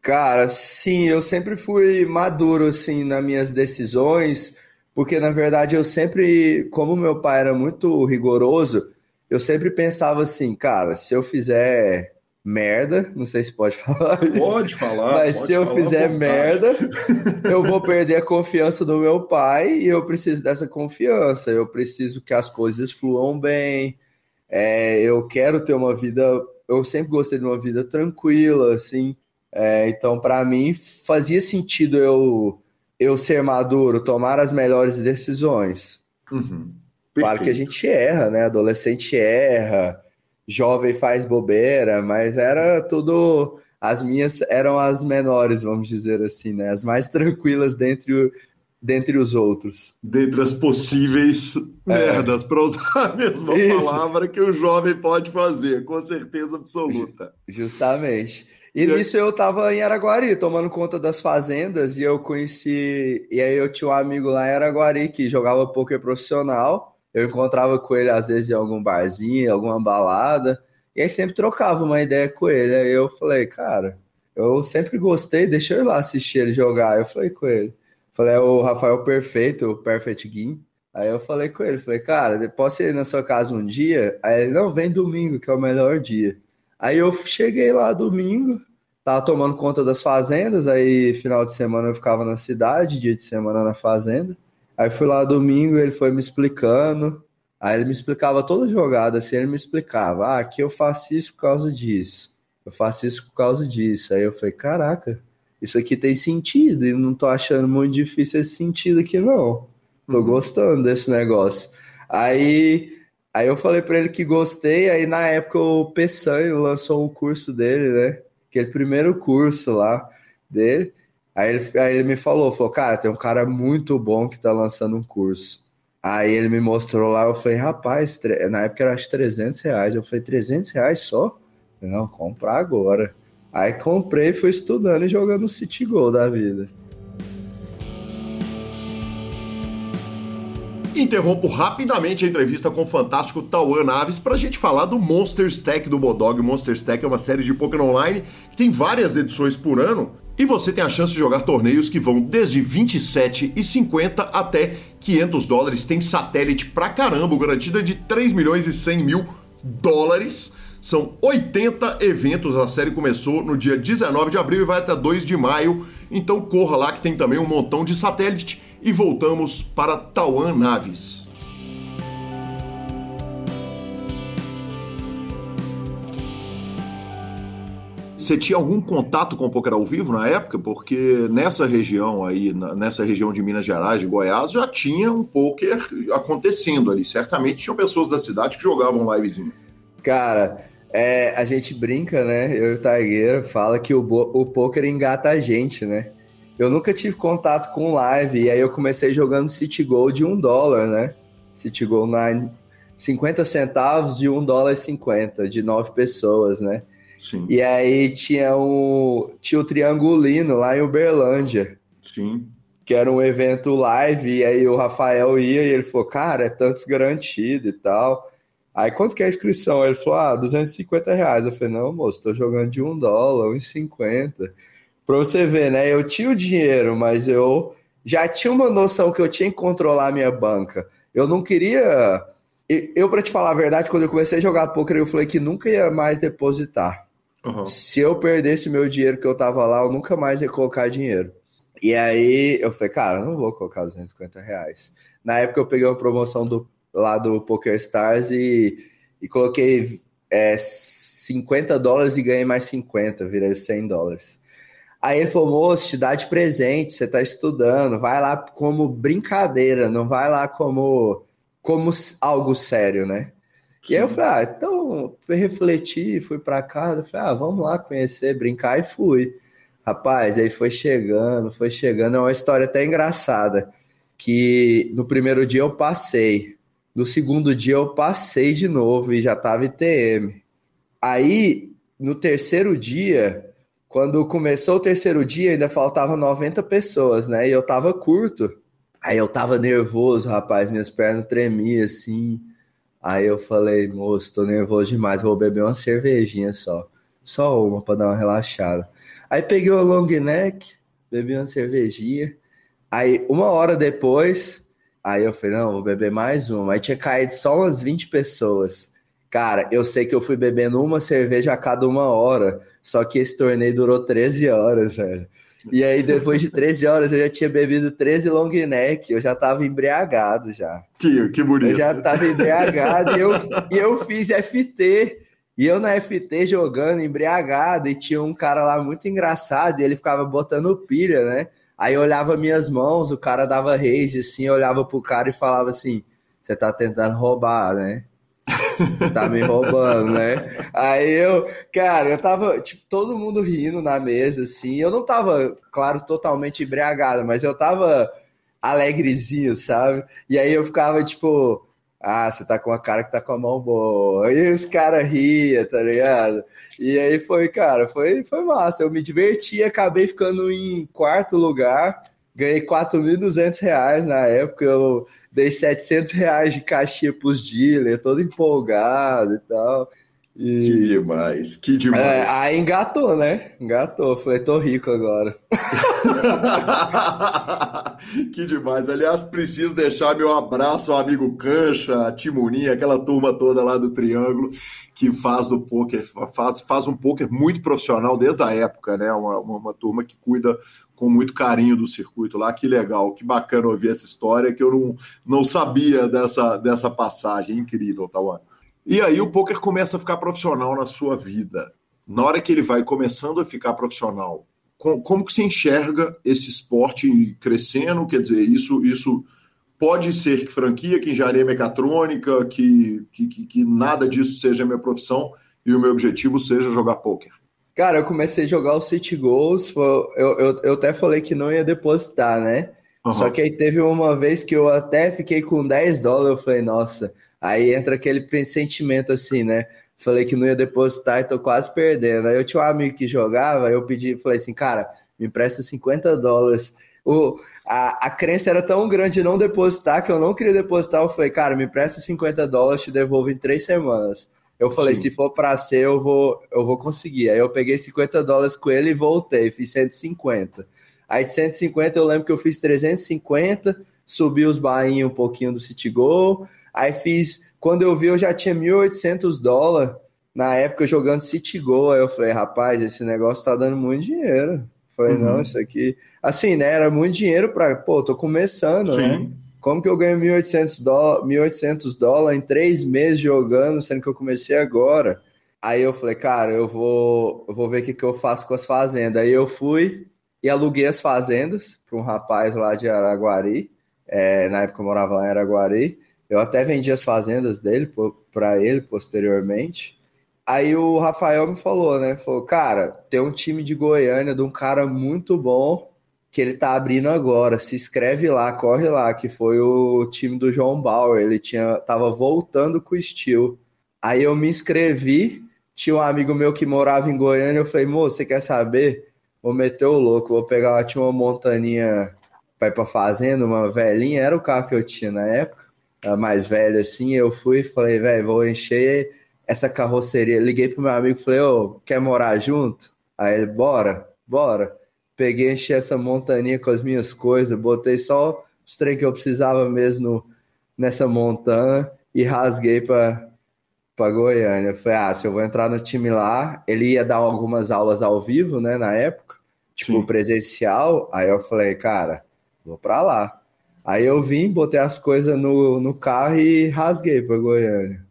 Cara, sim, eu sempre fui maduro, assim, nas minhas decisões, porque, na verdade, eu sempre, como meu pai era muito rigoroso, eu sempre pensava assim, cara, se eu fizer merda, não sei se pode [LAUGHS] falar isso. Pode falar. Mas pode se eu fizer merda, [LAUGHS] eu vou perder a confiança do meu pai e eu preciso dessa confiança. Eu preciso que as coisas fluam bem. É, eu quero ter uma vida. Eu sempre gostei de uma vida tranquila, assim. É, então, para mim, fazia sentido eu, eu ser maduro, tomar as melhores decisões. Uhum. Claro que a gente erra, né? Adolescente erra, jovem faz bobeira, mas era tudo. As minhas eram as menores, vamos dizer assim, né? As mais tranquilas dentre, dentre os outros. Dentre as possíveis é. merdas, para usar [LAUGHS] a mesma Isso. palavra que o jovem pode fazer, com certeza absoluta. Justamente. E, e nisso eu tava em Araguari, tomando conta das fazendas, e eu conheci. E aí eu tinha um amigo lá em Araguari que jogava poker profissional. Eu encontrava com ele às vezes em algum barzinho, alguma balada, e aí sempre trocava uma ideia com ele. Aí eu falei, cara, eu sempre gostei, deixa eu ir lá assistir ele jogar. Eu falei com ele. Falei, é o Rafael Perfeito, o Perfect Game. Aí eu falei com ele, falei, cara, posso ir na sua casa um dia? Aí ele, não, vem domingo, que é o melhor dia. Aí eu cheguei lá domingo, tava tomando conta das fazendas, aí final de semana eu ficava na cidade, dia de semana na fazenda. Aí fui lá domingo, ele foi me explicando. Aí ele me explicava toda a jogada, assim, ele me explicava, ah, aqui eu faço isso por causa disso. Eu faço isso por causa disso. Aí eu falei, caraca, isso aqui tem sentido, e não tô achando muito difícil esse sentido aqui, não. Tô uhum. gostando desse negócio. Aí, aí eu falei para ele que gostei, aí na época o Peçanha lançou o curso dele, né? Aquele primeiro curso lá dele. Aí ele, aí ele me falou, falou, cara, tem um cara muito bom que tá lançando um curso. Aí ele me mostrou lá, eu falei, rapaz, na época era acho 300 reais. Eu falei, 300 reais só? Falei, Não, comprar agora. Aí comprei fui estudando e jogando City Goal da vida. Interrompo rapidamente a entrevista com o fantástico Tauan Naves para a gente falar do Monster Stack do Bodog. O Monster Stack é uma série de Pokémon Online que tem várias edições por ano e você tem a chance de jogar torneios que vão desde 27 e 50 até 500 dólares. Tem satélite pra caramba, garantida de 3 milhões e 100 mil dólares. São 80 eventos. A série começou no dia 19 de abril e vai até 2 de maio. Então corra lá que tem também um montão de satélite. E voltamos para Tauan Naves. Você tinha algum contato com o poker ao vivo na época? Porque nessa região aí, nessa região de Minas Gerais, de Goiás, já tinha um poker acontecendo ali. Certamente tinham pessoas da cidade que jogavam livezinho. Cara, é, a gente brinca, né? Eu e o Tagueira fala que o, o poker engata a gente, né? Eu nunca tive contato com live, e aí eu comecei jogando City Gold de um dólar, né? City Gold na 50 centavos de um dólar e 50, de nove pessoas, né? Sim. E aí tinha o, tinha o Triangulino lá em Uberlândia. Sim. Que era um evento live, e aí o Rafael ia e ele falou, cara, é tantos garantido e tal. Aí quanto que é a inscrição? Ele falou, ah, 250 reais. Eu falei, não, moço, tô jogando de um dólar, 1,50. Pra você ver, né? Eu tinha o dinheiro, mas eu já tinha uma noção que eu tinha que controlar a minha banca. Eu não queria. Eu, para te falar a verdade, quando eu comecei a jogar poker, eu falei que nunca ia mais depositar. Uhum. Se eu perdesse meu dinheiro que eu tava lá, eu nunca mais ia colocar dinheiro. E aí eu falei, cara, não vou colocar 250 reais. Na época eu peguei uma promoção do, lá do PokerStars e, e coloquei é, 50 dólares e ganhei mais 50, virei 100 dólares. Aí ele falou, moço, te dá de presente, você tá estudando, vai lá como brincadeira, não vai lá como, como algo sério, né? E aí eu falei, ah, então fui refletir, fui para casa, falei, ah, vamos lá conhecer, brincar e fui. Rapaz, aí foi chegando, foi chegando, é uma história até engraçada, que no primeiro dia eu passei, no segundo dia eu passei de novo e já tava ITM. Aí, no terceiro dia, quando começou o terceiro dia, ainda faltavam 90 pessoas, né? E eu tava curto. Aí eu tava nervoso, rapaz, minhas pernas tremiam assim. Aí eu falei, moço, tô nervoso demais, vou beber uma cervejinha só. Só uma pra dar uma relaxada. Aí peguei o long neck, bebi uma cervejinha. Aí, uma hora depois, aí eu falei, não, vou beber mais uma. Aí tinha caído só umas 20 pessoas. Cara, eu sei que eu fui bebendo uma cerveja a cada uma hora, só que esse torneio durou 13 horas, velho. E aí, depois de 13 horas, eu já tinha bebido 13 long neck, eu já tava embriagado já. Que, que bonito. Eu já tava embriagado e eu, e eu fiz FT. E eu na FT jogando embriagado, e tinha um cara lá muito engraçado, e ele ficava botando pilha, né? Aí eu olhava minhas mãos, o cara dava raise assim, eu olhava pro cara e falava assim: você tá tentando roubar, né? [LAUGHS] tá me roubando, né? Aí eu, cara, eu tava, tipo, todo mundo rindo na mesa, assim. Eu não tava, claro, totalmente embriagado, mas eu tava alegrezinho, sabe? E aí eu ficava, tipo, ah, você tá com a cara que tá com a mão boa. E os caras riam, tá ligado? E aí foi, cara, foi, foi massa. Eu me diverti, acabei ficando em quarto lugar. Ganhei 4.200 reais na época. Eu dei 700 reais de caixinha pros dealers, todo empolgado e tal. E... Que demais, que demais. É, aí engatou, né? Engatou. Falei, tô rico agora. [LAUGHS] que demais. Aliás, preciso deixar meu abraço ao amigo Cancha, a Timoninha, aquela turma toda lá do Triângulo, que faz do poker, faz, faz um poker muito profissional desde a época, né? Uma, uma, uma turma que cuida com muito carinho do circuito lá. Que legal, que bacana ouvir essa história, que eu não, não sabia dessa, dessa passagem. Incrível, Tawan. E aí o poker começa a ficar profissional na sua vida. Na hora que ele vai começando a ficar profissional, como que se enxerga esse esporte crescendo? Quer dizer, isso, isso pode ser que franquia, que engenharia mecatrônica, que, que, que, nada disso seja minha profissão e o meu objetivo seja jogar poker. Cara, eu comecei a jogar o City Goals, eu, eu, eu até falei que não ia depositar, né? Uhum. Só que aí teve uma vez que eu até fiquei com 10 dólares, eu falei, nossa, Aí entra aquele sentimento assim, né? Falei que não ia depositar e tô quase perdendo. Aí eu tinha um amigo que jogava, eu pedi, falei assim, cara, me empresta 50 dólares. O, a, a crença era tão grande de não depositar que eu não queria depositar. Eu falei, cara, me empresta 50 dólares, te devolvo em três semanas. Eu falei, Sim. se for para ser, eu vou, eu vou conseguir. Aí eu peguei 50 dólares com ele e voltei, fiz 150. Aí de 150 eu lembro que eu fiz 350, subi os bainhos um pouquinho do City Goal, Aí fiz, quando eu vi, eu já tinha 1.800 dólares na época jogando City Go. Aí eu falei, rapaz, esse negócio tá dando muito dinheiro. Falei, uhum. não, isso aqui. Assim, né? Era muito dinheiro para. Pô, tô começando, né? Sim. né? Como que eu ganho 1.800 dólares 1.800 dólares em três meses jogando, sendo que eu comecei agora? Aí eu falei, cara, eu vou, eu vou ver o que, que eu faço com as fazendas. Aí eu fui e aluguei as fazendas para um rapaz lá de Araguari. É, na época eu morava lá em Araguari. Eu até vendi as fazendas dele para ele posteriormente. Aí o Rafael me falou, né? Falou, cara, tem um time de Goiânia de um cara muito bom que ele tá abrindo agora. Se inscreve lá, corre lá, que foi o time do João Bauer. Ele tinha tava voltando com o Steel. Aí eu me inscrevi, tinha um amigo meu que morava em Goiânia, eu falei, moço, você quer saber? Vou meter o louco, vou pegar tinha uma montaninha para ir pra fazenda, uma velhinha, era o carro que eu tinha na época mais velho assim, eu fui e falei, velho, vou encher essa carroceria. Liguei pro meu amigo e falei, ô, quer morar junto? Aí ele, bora, bora. Peguei, enchi essa montaninha com as minhas coisas, botei só os trem que eu precisava mesmo nessa montanha e rasguei para para Goiânia. Eu falei, ah, se eu vou entrar no time lá, ele ia dar algumas aulas ao vivo, né, na época. tipo, Sim. presencial. Aí eu falei, cara, vou pra lá. Aí eu vim, botei as coisas no, no carro e rasguei pra Goiânia.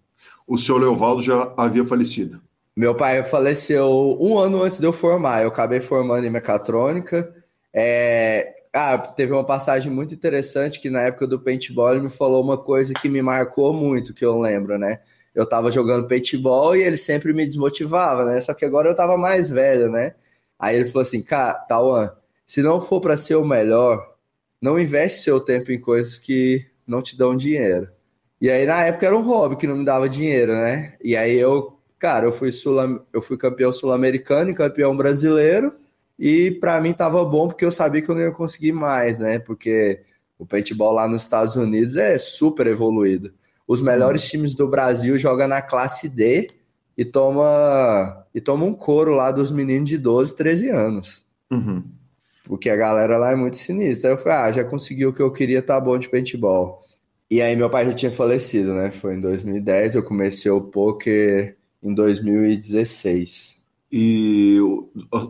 O seu Leovaldo já havia falecido? Meu pai faleceu um ano antes de eu formar. Eu acabei formando em mecatrônica. É... Ah, teve uma passagem muito interessante que na época do paintball ele me falou uma coisa que me marcou muito, que eu lembro, né? Eu tava jogando paintball e ele sempre me desmotivava, né? Só que agora eu tava mais velho, né? Aí ele falou assim, cara, Tawan, se não for para ser o melhor, não investe seu tempo em coisas que não te dão dinheiro. E aí, na época, era um hobby que não me dava dinheiro, né? E aí eu, cara, eu fui, sul eu fui campeão sul-americano e campeão brasileiro. E para mim tava bom porque eu sabia que eu não ia conseguir mais, né? Porque o paintball lá nos Estados Unidos é super evoluído. Os melhores uhum. times do Brasil jogam na classe D e toma e toma um couro lá dos meninos de 12, 13 anos. Uhum. Porque a galera lá é muito sinistra. Aí eu falei, ah, já consegui o que eu queria, tá bom de paintball. E aí meu pai já tinha falecido, né? Foi em 2010, eu comecei o poker em 2016. E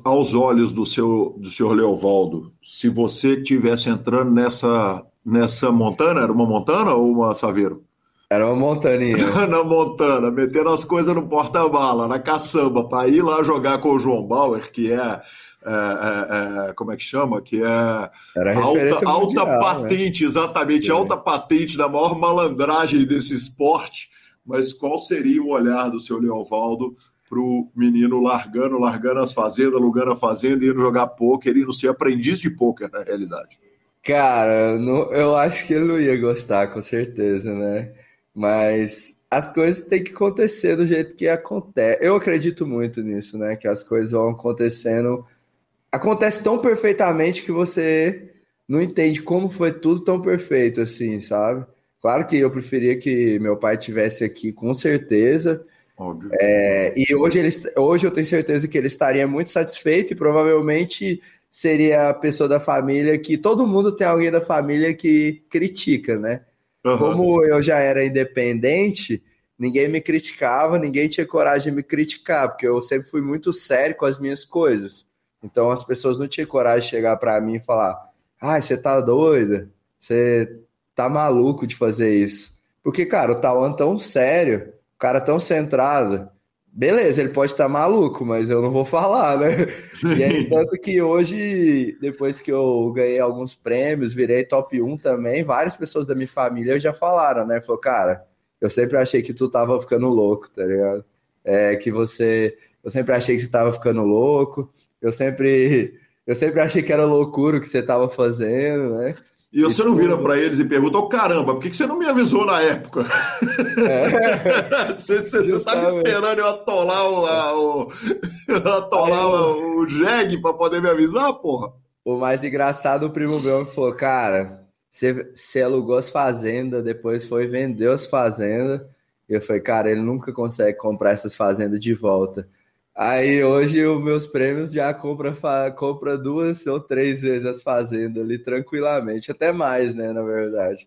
aos olhos do seu do senhor Leovaldo, se você tivesse entrando nessa nessa montana, era uma montana ou uma saveiro? Era uma montaninha. [LAUGHS] na montana, metendo as coisas no porta-bala, na caçamba, para ir lá jogar com o João Bauer, que é é, é, é, como é que chama? Que é alta, alta né? patente, né? exatamente, alta patente da maior malandragem desse esporte. Mas qual seria o olhar do seu Leovaldo para o menino largando, largando as fazendas, alugando a fazenda, indo jogar pôquer, indo ser aprendiz de pôquer, na realidade? Cara, não, eu acho que ele não ia gostar, com certeza, né? Mas as coisas têm que acontecer do jeito que acontece. Eu acredito muito nisso, né? Que as coisas vão acontecendo acontece tão perfeitamente que você não entende como foi tudo tão perfeito assim, sabe? Claro que eu preferia que meu pai tivesse aqui, com certeza. Óbvio. É, e hoje, ele, hoje eu tenho certeza que ele estaria muito satisfeito e provavelmente seria a pessoa da família que todo mundo tem alguém da família que critica, né? Uhum. Como eu já era independente, ninguém me criticava, ninguém tinha coragem de me criticar, porque eu sempre fui muito sério com as minhas coisas. Então as pessoas não tinham coragem de chegar para mim e falar: "Ah, você tá doida? Você tá maluco de fazer isso?". Porque, cara, o Tawan tão sério, o cara tão centrado, beleza, ele pode estar tá maluco, mas eu não vou falar, né? [LAUGHS] E aí, tanto que hoje, depois que eu ganhei alguns prêmios, virei top 1 também, várias pessoas da minha família já falaram, né? Falou, cara, eu sempre achei que tu tava ficando louco, tá ligado? É que você. Eu sempre achei que você tava ficando louco. Eu sempre, eu sempre achei que era loucura o que você estava fazendo, né? E você não vira para eles e pergunta, oh, caramba, por que você não me avisou na época? É, [LAUGHS] você, estava esperando eu atolar o, a, o, [LAUGHS] atolar o, o jegue para poder me avisar, porra? O mais engraçado, o primo meu me falou, cara, você, você alugou as fazendas, depois foi vender as fazendas. Eu falei, cara, ele nunca consegue comprar essas fazendas de volta. Aí hoje os meus prêmios já compra, compra duas ou três vezes as fazendas ali tranquilamente, até mais, né, na verdade.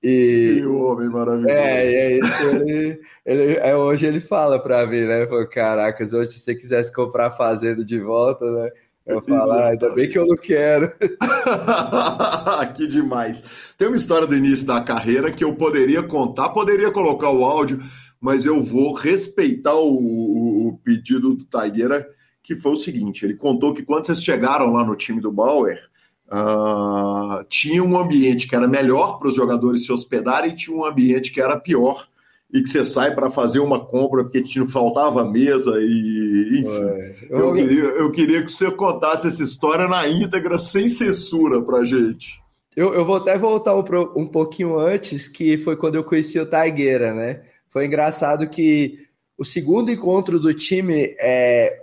E que homem maravilhoso. É, e é isso, ele, ele, é, hoje ele fala para mim, né? Falou, caracas, hoje se você quisesse comprar a fazenda de volta, né? Eu falo, ah, ainda bem que eu não quero. [LAUGHS] que demais. Tem uma história do início da carreira que eu poderia contar, poderia colocar o áudio, mas eu vou respeitar o, o pedido do Taigueira, que foi o seguinte: ele contou que quando vocês chegaram lá no time do Bauer, uh, tinha um ambiente que era melhor para os jogadores se hospedarem e tinha um ambiente que era pior. E que você sai para fazer uma compra porque te faltava mesa e enfim. Eu... eu, queria, eu queria que você contasse essa história na íntegra, sem censura pra gente. Eu, eu vou até voltar um, um pouquinho antes, que foi quando eu conheci o Taigueira, né? Foi engraçado que o segundo encontro do time, é,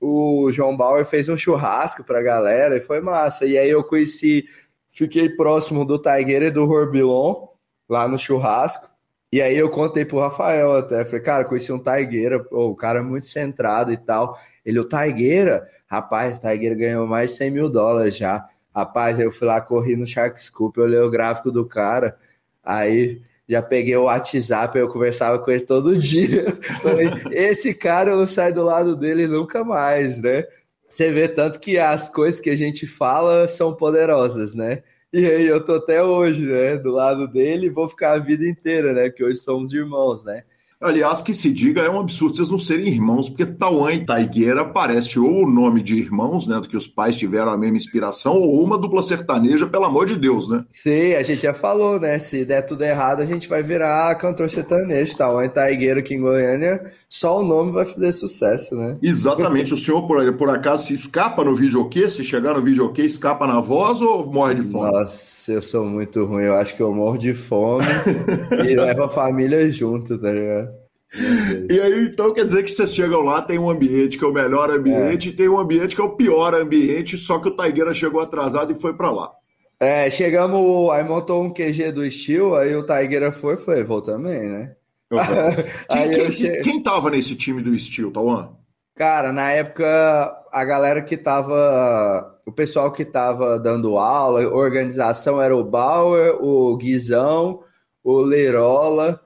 o João Bauer fez um churrasco para a galera e foi massa. E aí eu conheci, fiquei próximo do Taigueira e do Horbilon lá no churrasco. E aí eu contei pro Rafael até, falei, cara, conheci um Taigueira, o cara é muito centrado e tal. Ele, o Taigueira, rapaz, o Taigueira ganhou mais de 100 mil dólares já. Rapaz, aí eu fui lá, corri no Shark Scoop, olhei o gráfico do cara, aí já peguei o WhatsApp, eu conversava com ele todo [LAUGHS] dia. Esse cara não saio do lado dele nunca mais, né? Você vê tanto que as coisas que a gente fala são poderosas, né? E aí eu tô até hoje, né, do lado dele e vou ficar a vida inteira, né? Que hoje somos irmãos, né? Aliás, que se diga, é um absurdo vocês não serem irmãos, porque Tauan e Taigueira parece ou o nome de irmãos, né? Do que os pais tiveram a mesma inspiração, ou uma dupla sertaneja, pelo amor de Deus, né? Sim, a gente já falou, né? Se der tudo errado, a gente vai virar cantor sertanejo. Tauan e Taigueira aqui em Goiânia, só o nome vai fazer sucesso, né? Exatamente. o senhor, por, por acaso, se escapa no videokê? Se chegar no videokê, escapa na voz ou morre de fome? Nossa, eu sou muito ruim. Eu acho que eu morro de fome [LAUGHS] e levo a família junto, tá ligado? E aí, então, quer dizer que vocês chegam lá, tem um ambiente que é o melhor ambiente, é. e tem um ambiente que é o pior ambiente, só que o Taigueira chegou atrasado e foi para lá. É, chegamos, aí montou um QG do estilo, aí o Taigueira foi, foi, vou também, né? [LAUGHS] quem, quem, che... quem tava nesse time do estilo, Tauan? Cara, na época, a galera que tava. O pessoal que tava dando aula, organização era o Bauer, o Guizão, o Lerola.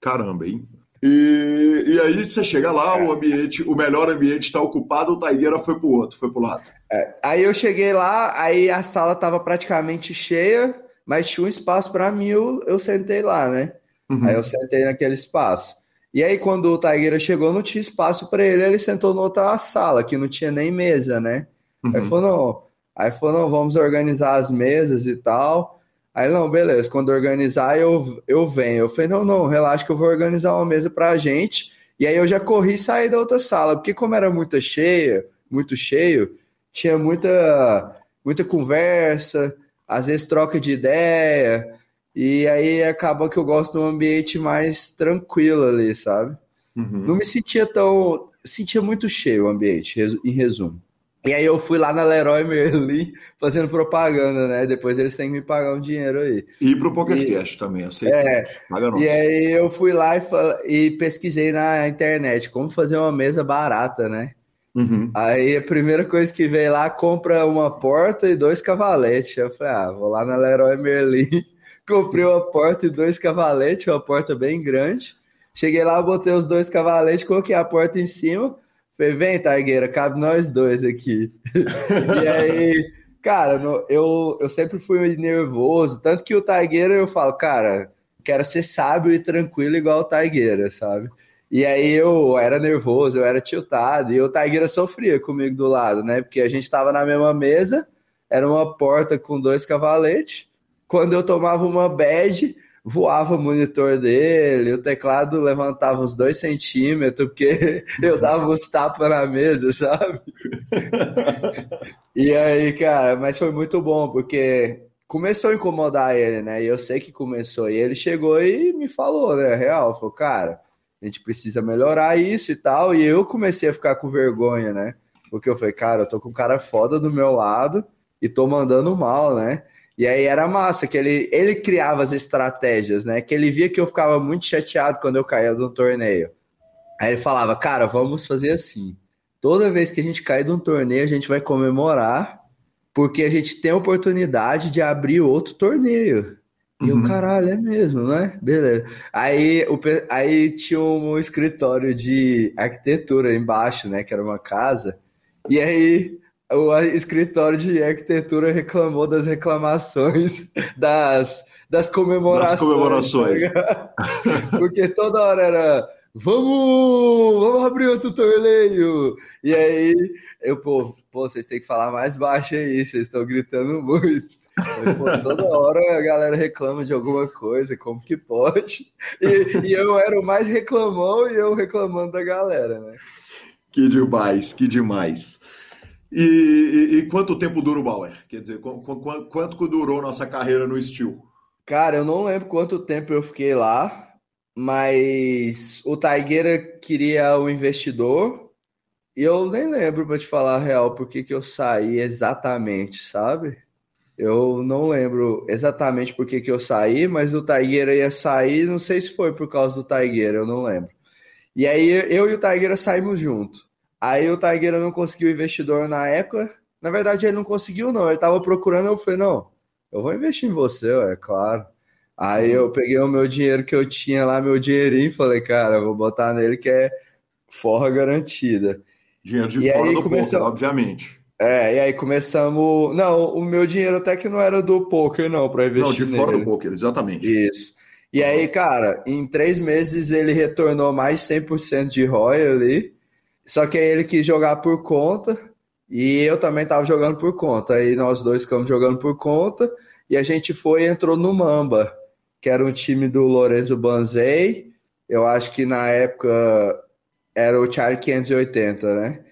Caramba, hein? E, e aí você chega lá, o ambiente, o melhor ambiente está ocupado, o Taigueira foi pro outro, foi pro lado. É, aí eu cheguei lá, aí a sala estava praticamente cheia, mas tinha um espaço para mim, eu, eu sentei lá, né? Uhum. Aí eu sentei naquele espaço. E aí, quando o Taigueira chegou, não tinha espaço para ele, ele sentou na outra sala, que não tinha nem mesa, né? Uhum. Aí falou, não. Aí falou, não, vamos organizar as mesas e tal. Aí, não, beleza, quando organizar eu, eu venho. Eu falei, não, não, relaxa que eu vou organizar uma mesa pra gente. E aí eu já corri e saí da outra sala, porque como era muito cheia, muito cheio, tinha muita, muita conversa, às vezes troca de ideia, e aí acaba que eu gosto de um ambiente mais tranquilo ali, sabe? Uhum. Não me sentia tão. Sentia muito cheio o ambiente, em resumo. E aí eu fui lá na Leroy Merlin fazendo propaganda, né? Depois eles têm que me pagar um dinheiro aí. E pro PokerCast também, eu sei. É, e aí eu fui lá e, e, pesquisei na internet como fazer uma mesa barata, né? Uhum. Aí a primeira coisa que veio lá, compra uma porta e dois cavaletes. Eu falei, ah, vou lá na Leroy Merlin. [LAUGHS] Comprei uma porta e dois cavaletes, uma porta bem grande. Cheguei lá, botei os dois cavaletes, coloquei a porta em cima Falei, vem, Taigueira, cabe nós dois aqui. e aí, cara, eu, eu sempre fui nervoso, tanto que o Taigueira eu falo, cara, quero ser sábio e tranquilo igual o Taigueira, sabe? E aí eu era nervoso, eu era tiltado, e o Taigueira sofria comigo do lado, né? Porque a gente tava na mesma mesa, era uma porta com dois cavaletes. Quando eu tomava uma bad, voava o monitor dele, o teclado levantava uns dois centímetros, porque eu dava uns tapas na mesa, sabe? e aí, cara, mas foi muito bom, porque começou a incomodar ele, né? E eu sei que começou. E ele chegou e me falou, né? Real, falou, cara, a gente precisa melhorar isso e tal. E eu comecei a ficar com vergonha, né? Porque eu falei, cara, eu tô com um cara foda do meu lado e tô mandando mal, né? E aí era massa, que ele, ele criava as estratégias, né? Que ele via que eu ficava muito chateado quando eu caía de um torneio. Aí ele falava, cara, vamos fazer assim. Toda vez que a gente cair de um torneio, a gente vai comemorar, porque a gente tem a oportunidade de abrir outro torneio. E uhum. o caralho, é mesmo, né? Beleza. Aí, o, aí tinha um escritório de arquitetura embaixo, né? Que era uma casa. E aí o escritório de arquitetura reclamou das reclamações [LAUGHS] das, das comemorações. Das comemorações. Tá [LAUGHS] Porque toda hora era vamos, vamos abrir outro torneio. E aí, eu, pô, pô, vocês têm que falar mais baixo aí, vocês estão gritando muito. Mas, pô, toda hora a galera reclama de alguma coisa, como que pode? E, e eu era o mais reclamão e eu reclamando da galera, né? Que demais, que demais. E, e, e, quanto tempo dura o Bauer? Quer dizer, qu qu quanto durou nossa carreira no Steel? Cara, eu não lembro quanto tempo eu fiquei lá, mas o Taigueira queria o investidor e eu nem lembro para te falar a real por que eu saí exatamente, sabe? Eu não lembro exatamente por que eu saí, mas o Taigueira ia sair, não sei se foi por causa do Taigueira, eu não lembro. E aí eu e o Taigueira saímos juntos. Aí o Taigueira não conseguiu investidor na época. Na verdade, ele não conseguiu, não. Ele tava procurando, eu falei, não, eu vou investir em você, é claro. Aí eu peguei o meu dinheiro que eu tinha lá, meu dinheirinho, e falei, cara, vou botar nele que é forra garantida. Dinheiro de e fora do começou... poker, obviamente. É, e aí começamos. Não, o meu dinheiro até que não era do poker, não, para investir. Não, de nele. fora do poker, exatamente. Isso. E aí, cara, em três meses ele retornou mais 100% de ROI ali. Só que aí ele quis jogar por conta. E eu também tava jogando por conta. Aí nós dois ficamos jogando por conta. E a gente foi e entrou no Mamba, que era um time do Lorenzo Banzei. Eu acho que na época era o Charlie 580, né?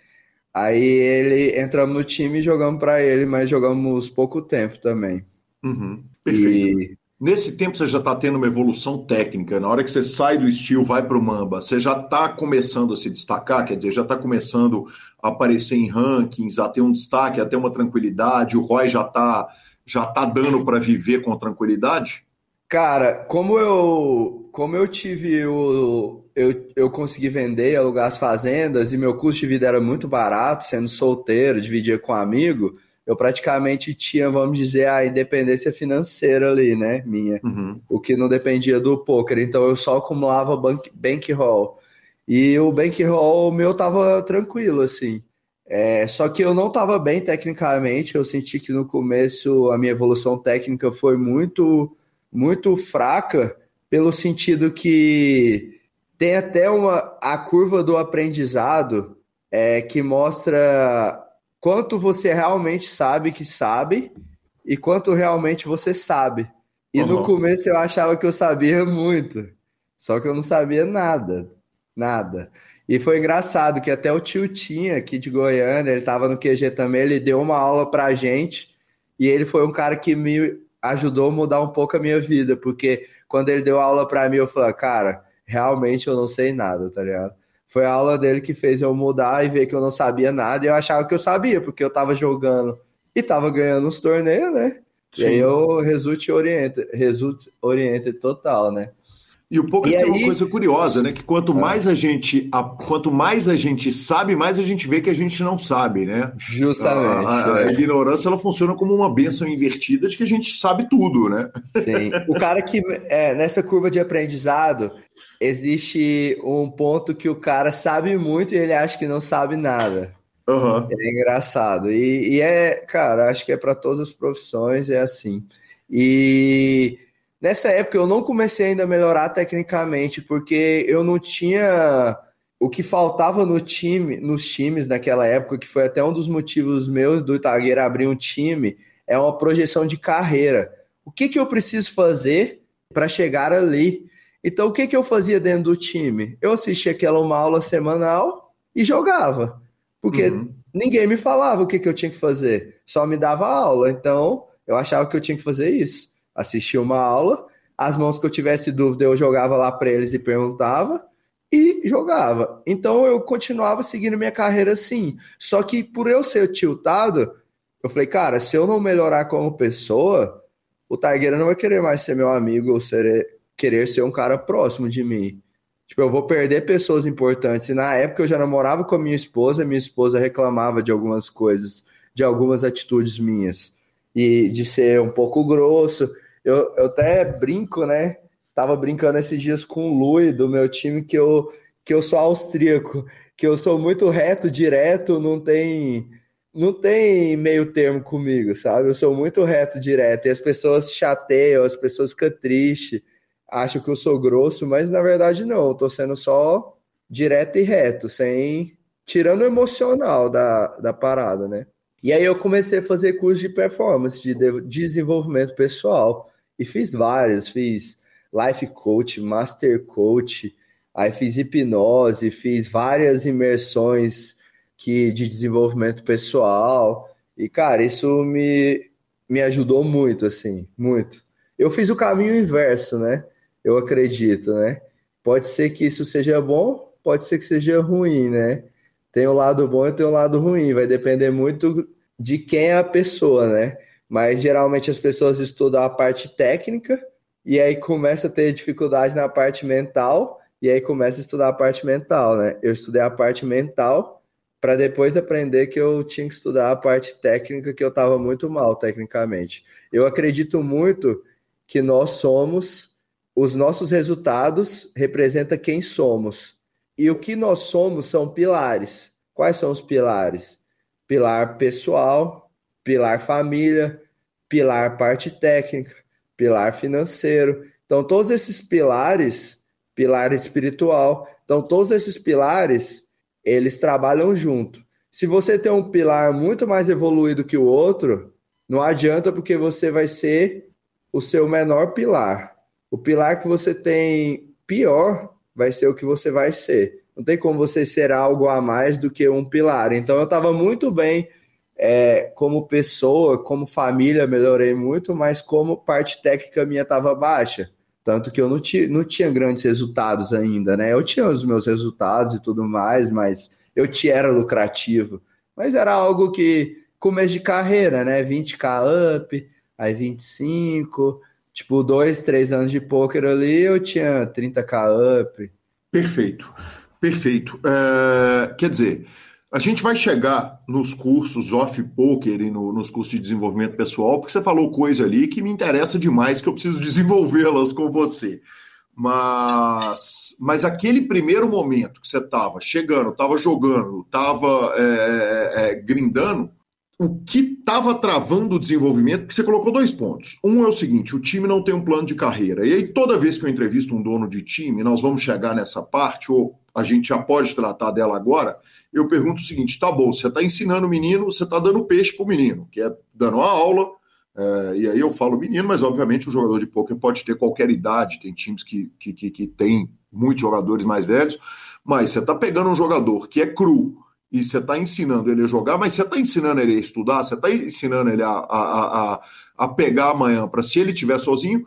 Aí ele entramos no time e jogamos para ele, mas jogamos pouco tempo também. Uhum. Perfeito. E... Nesse tempo você já está tendo uma evolução técnica. Na hora que você sai do estilo, vai para o Mamba, você já está começando a se destacar, quer dizer, já está começando a aparecer em rankings, a ter um destaque, a ter uma tranquilidade. O Roy já está já tá dando para viver com tranquilidade? Cara, como eu como eu tive o eu, eu consegui vender alugar as fazendas e meu custo de vida era muito barato, sendo solteiro, dividia com um amigo, eu praticamente tinha, vamos dizer, a independência financeira ali, né, minha, uhum. o que não dependia do poker, então eu só acumulava bank, bankroll. E o bankroll meu tava tranquilo, assim. É, só que eu não estava bem tecnicamente, eu senti que no começo a minha evolução técnica foi muito, muito fraca, pelo sentido que tem até uma a curva do aprendizado é, que mostra quanto você realmente sabe que sabe e quanto realmente você sabe. E uhum. no começo eu achava que eu sabia muito, só que eu não sabia nada, nada. E foi engraçado que até o tio tinha aqui de Goiânia, ele estava no QG também, ele deu uma aula pra gente e ele foi um cara que me ajudou a mudar um pouco a minha vida, porque quando ele deu aula para mim, eu falei, cara, realmente eu não sei nada, tá ligado? Foi a aula dele que fez eu mudar e ver que eu não sabia nada, e eu achava que eu sabia, porque eu tava jogando e tava ganhando uns torneios, né? Sim. E aí eu resulte oriente, resulte oriente total, né? E o poker e tem aí... uma coisa curiosa, né? Que quanto ah. mais a gente, a, quanto mais a gente sabe, mais a gente vê que a gente não sabe, né? Justamente. A, a, a é. ignorância ela funciona como uma benção invertida de que a gente sabe tudo, né? Sim. [LAUGHS] O cara que é, nessa curva de aprendizado existe um ponto que o cara sabe muito e ele acha que não sabe nada. Uhum. É engraçado. E, e é, cara, acho que é para todas as profissões, é assim. E Nessa época eu não comecei ainda a melhorar tecnicamente, porque eu não tinha o que faltava no time, nos times naquela época, que foi até um dos motivos meus do Itagueira abrir um time, é uma projeção de carreira. O que, que eu preciso fazer para chegar ali? Então, o que, que eu fazia dentro do time? Eu assistia aquela uma aula semanal e jogava, porque uhum. ninguém me falava o que, que eu tinha que fazer, só me dava aula. Então, eu achava que eu tinha que fazer isso assistia uma aula, as mãos que eu tivesse dúvida eu jogava lá para eles e perguntava e jogava. Então eu continuava seguindo minha carreira assim. Só que por eu ser tiltado, eu falei, cara, se eu não melhorar como pessoa, o Tiger não vai querer mais ser meu amigo ou ser, querer ser um cara próximo de mim. Tipo, eu vou perder pessoas importantes. E na época eu já namorava com a minha esposa, minha esposa reclamava de algumas coisas, de algumas atitudes minhas. E de ser um pouco grosso. Eu, eu até brinco, né? Tava brincando esses dias com o Lui do meu time que eu, que eu sou austríaco, que eu sou muito reto, direto, não tem não tem meio termo comigo, sabe? Eu sou muito reto, direto, e as pessoas chateiam, as pessoas ficam tristes, acham que eu sou grosso, mas na verdade não, eu tô sendo só direto e reto, sem tirando o emocional da, da parada, né? E aí eu comecei a fazer curso de performance, de desenvolvimento pessoal. E fiz vários, fiz life coach, master coach, aí fiz hipnose, fiz várias imersões que de desenvolvimento pessoal. E cara, isso me me ajudou muito assim, muito. Eu fiz o caminho inverso, né? Eu acredito, né? Pode ser que isso seja bom, pode ser que seja ruim, né? Tem o um lado bom e tem o um lado ruim, vai depender muito de quem é a pessoa, né? Mas geralmente as pessoas estudam a parte técnica e aí começa a ter dificuldade na parte mental e aí começa a estudar a parte mental, né? Eu estudei a parte mental para depois aprender que eu tinha que estudar a parte técnica que eu estava muito mal tecnicamente. Eu acredito muito que nós somos os nossos resultados representa quem somos. E o que nós somos são pilares. Quais são os pilares? Pilar pessoal, pilar família, pilar parte técnica, pilar financeiro. Então, todos esses pilares, pilar espiritual, então todos esses pilares, eles trabalham junto. Se você tem um pilar muito mais evoluído que o outro, não adianta porque você vai ser o seu menor pilar. O pilar que você tem pior vai ser o que você vai ser. Não tem como você ser algo a mais do que um pilar. Então eu estava muito bem é, como pessoa, como família, melhorei muito, mas como parte técnica minha estava baixa. Tanto que eu não, não tinha grandes resultados ainda, né? Eu tinha os meus resultados e tudo mais, mas eu tinha, era lucrativo. Mas era algo que, começo de carreira, né? 20k up, aí 25, tipo, dois, três anos de poker ali, eu tinha 30k up. Perfeito, perfeito. É, quer dizer, a gente vai chegar nos cursos off-poker e no, nos cursos de desenvolvimento pessoal, porque você falou coisa ali que me interessa demais, que eu preciso desenvolvê-las com você. Mas, mas aquele primeiro momento que você estava chegando, estava jogando, estava é, é, é, grindando, o que estava travando o desenvolvimento, porque você colocou dois pontos. Um é o seguinte: o time não tem um plano de carreira. E aí, toda vez que eu entrevisto um dono de time, nós vamos chegar nessa parte, ou a gente já pode tratar dela agora, eu pergunto o seguinte: tá bom, você está ensinando o menino, você está dando peixe para o menino, que é dando uma aula. É, e aí eu falo menino, mas obviamente o jogador de poker pode ter qualquer idade, tem times que, que, que, que tem muitos jogadores mais velhos, mas você está pegando um jogador que é cru e você está ensinando ele a jogar, mas você está ensinando ele a estudar, você está ensinando ele a, a, a, a pegar amanhã para se ele estiver sozinho.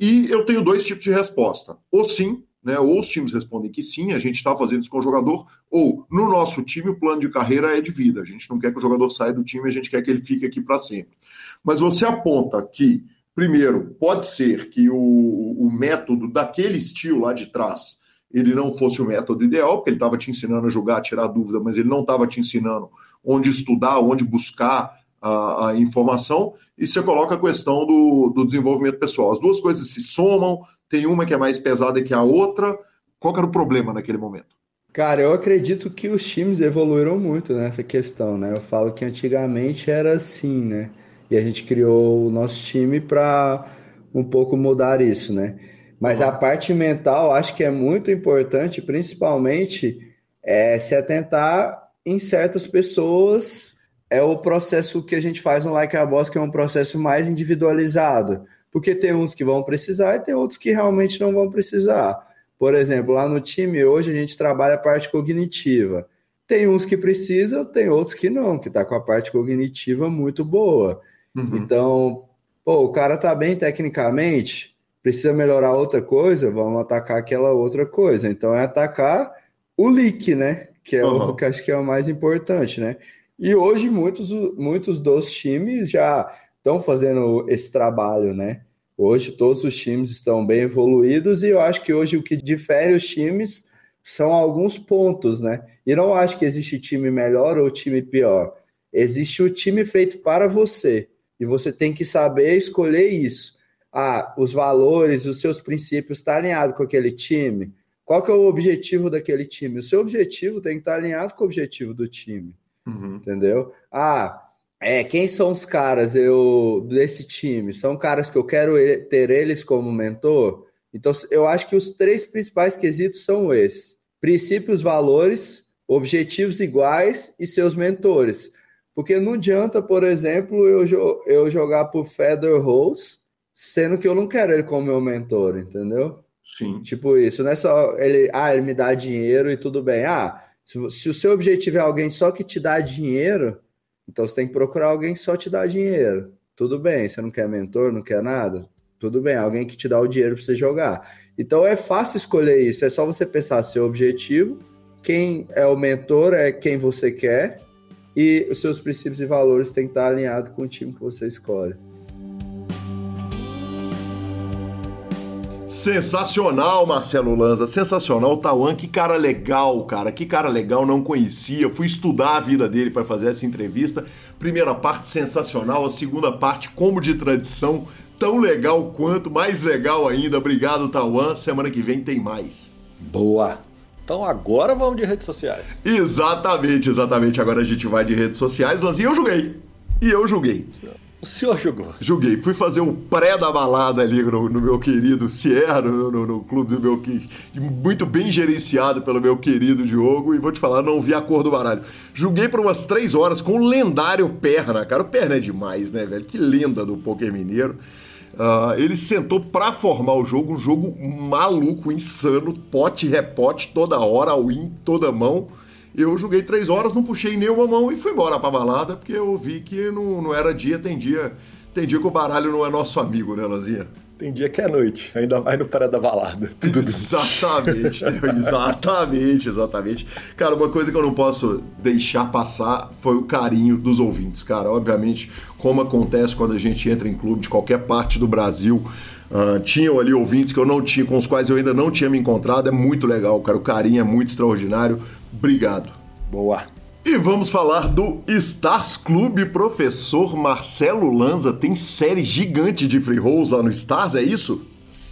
E eu tenho dois tipos de resposta: ou sim, né? Ou os times respondem que sim, a gente está fazendo isso com o jogador, ou no nosso time o plano de carreira é de vida. A gente não quer que o jogador saia do time, a gente quer que ele fique aqui para sempre. Mas você aponta que, primeiro, pode ser que o, o método daquele estilo lá de trás ele não fosse o método ideal, porque ele estava te ensinando a jogar, a tirar dúvida, mas ele não estava te ensinando onde estudar, onde buscar a, a, informação, e você coloca a questão do, do desenvolvimento pessoal. As duas coisas se somam, tem uma que é mais pesada que a outra. Qual era o problema naquele momento? Cara, eu acredito que os times evoluíram muito nessa questão, né? Eu falo que antigamente era assim, né? E a gente criou o nosso time para um pouco mudar isso, né? Mas a parte mental acho que é muito importante, principalmente é, se atentar em certas pessoas. É o processo que a gente faz no Like a Boss, que é um processo mais individualizado porque tem uns que vão precisar e tem outros que realmente não vão precisar. Por exemplo, lá no time hoje a gente trabalha a parte cognitiva. Tem uns que precisam, tem outros que não, que tá com a parte cognitiva muito boa. Uhum. Então, pô, o cara tá bem tecnicamente, precisa melhorar outra coisa, vamos atacar aquela outra coisa. Então é atacar o leak, né? Que é uhum. o que acho que é o mais importante, né? E hoje muitos, muitos dos times já estão fazendo esse trabalho, né? Hoje todos os times estão bem evoluídos e eu acho que hoje o que difere os times são alguns pontos, né? E não acho que existe time melhor ou time pior. Existe o time feito para você e você tem que saber escolher isso. Ah, os valores, os seus princípios estão tá alinhados com aquele time. Qual que é o objetivo daquele time? O seu objetivo tem que estar tá alinhado com o objetivo do time. Uhum. Entendeu? Ah, é, quem são os caras eu desse time? São caras que eu quero ter eles como mentor? Então, eu acho que os três principais quesitos são esses: princípios, valores, objetivos iguais e seus mentores. Porque não adianta, por exemplo, eu, eu jogar por Feder Rose, sendo que eu não quero ele como meu mentor, entendeu? Sim. Tipo isso, não é só ele, ah, ele me dá dinheiro e tudo bem. Ah, se, se o seu objetivo é alguém só que te dá dinheiro, então você tem que procurar alguém que só te dá dinheiro. Tudo bem, você não quer mentor, não quer nada? Tudo bem, alguém que te dá o dinheiro para você jogar. Então é fácil escolher isso, é só você pensar seu objetivo, quem é o mentor é quem você quer e os seus princípios e valores têm que estar alinhados com o time que você escolhe. Sensacional, Marcelo Lanza, sensacional. Tauan, que cara legal, cara, que cara legal, não conhecia. Fui estudar a vida dele para fazer essa entrevista. Primeira parte sensacional, a segunda parte, como de tradição, tão legal quanto, mais legal ainda. Obrigado, Tauan. Semana que vem tem mais. Boa. Então agora vamos de redes sociais. Exatamente, exatamente. Agora a gente vai de redes sociais. Lanzinho, eu joguei. E eu joguei. O senhor jogou? Joguei. Fui fazer um pré da balada ali no, no meu querido Sierra, no, no, no, clube do meu. Muito bem gerenciado pelo meu querido Diogo. E vou te falar, não vi a cor do baralho. Joguei por umas três horas com o lendário Perna, cara. O Perna é demais, né, velho? Que lenda do poker mineiro. Uh, ele sentou para formar o jogo, um jogo maluco, insano, pote repote toda hora, win toda mão. Eu joguei três horas, não puxei nenhuma mão e fui embora pra balada, porque eu vi que não, não era dia, tem dia, tem dia que o baralho não é nosso amigo, né, Lazinha? Tem dia que é noite, ainda mais no pé da balada. [LAUGHS] Exatamente, exatamente, exatamente. Cara, uma coisa que eu não posso deixar passar foi o carinho dos ouvintes, cara. Obviamente, como acontece quando a gente entra em clube de qualquer parte do Brasil, uh, tinham ali ouvintes que eu não tinha, com os quais eu ainda não tinha me encontrado. É muito legal, cara. O carinho é muito extraordinário. Obrigado. Boa. E vamos falar do Stars Clube. Professor Marcelo Lanza tem série gigante de free rolls lá no Stars, é isso?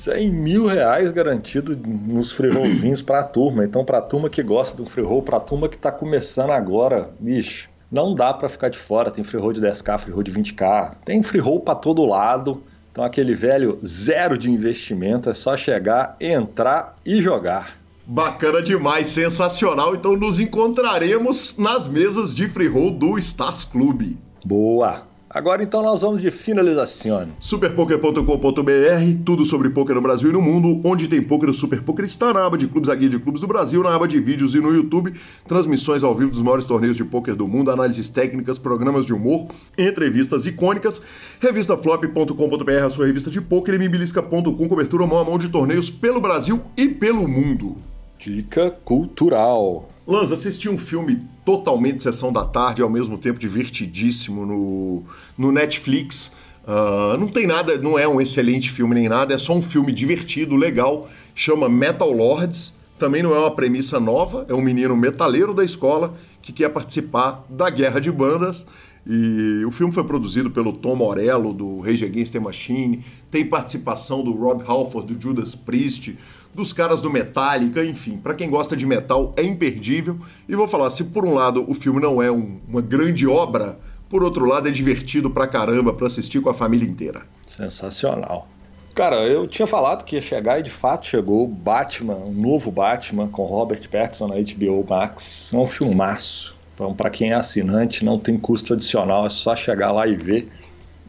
100 mil reais garantido nos free rollzinhos para a turma. Então, para a turma que gosta do free roll, para a turma que está começando agora, bicho, não dá para ficar de fora. Tem free roll de 10k, free roll de 20k, tem free roll para todo lado. Então, aquele velho zero de investimento é só chegar, entrar e jogar. Bacana demais, sensacional. Então nos encontraremos nas mesas de free roll do Stars Club. Boa. Agora então nós vamos de finalização. Superpoker.com.br, tudo sobre poker no Brasil e no mundo. Onde tem poker, o Super Poker está na aba de clubes, a guia de clubes do Brasil, na aba de vídeos e no YouTube. Transmissões ao vivo dos maiores torneios de poker do mundo, análises técnicas, programas de humor, entrevistas icônicas. Revistaflop.com.br, a sua revista de poker e mibilisca.com, cobertura mão a mão de torneios pelo Brasil e pelo mundo. Dica cultural. Lanz, assisti um filme totalmente sessão da tarde, ao mesmo tempo divertidíssimo no, no Netflix. Uh, não tem nada, não é um excelente filme nem nada, é só um filme divertido, legal. Chama Metal Lords. Também não é uma premissa nova, é um menino metaleiro da escola que quer participar da guerra de bandas. E o filme foi produzido pelo Tom Morello, do Rage Against the Machine. Tem participação do Rob Halford, do Judas Priest dos caras do Metallica, enfim, para quem gosta de metal é imperdível. E vou falar, se por um lado o filme não é um, uma grande obra, por outro lado é divertido pra caramba para assistir com a família inteira. Sensacional. Cara, eu tinha falado que ia chegar e de fato chegou Batman, um novo Batman com Robert Pattinson na HBO Max. É um filmaço. Então, para quem é assinante, não tem custo adicional, é só chegar lá e ver.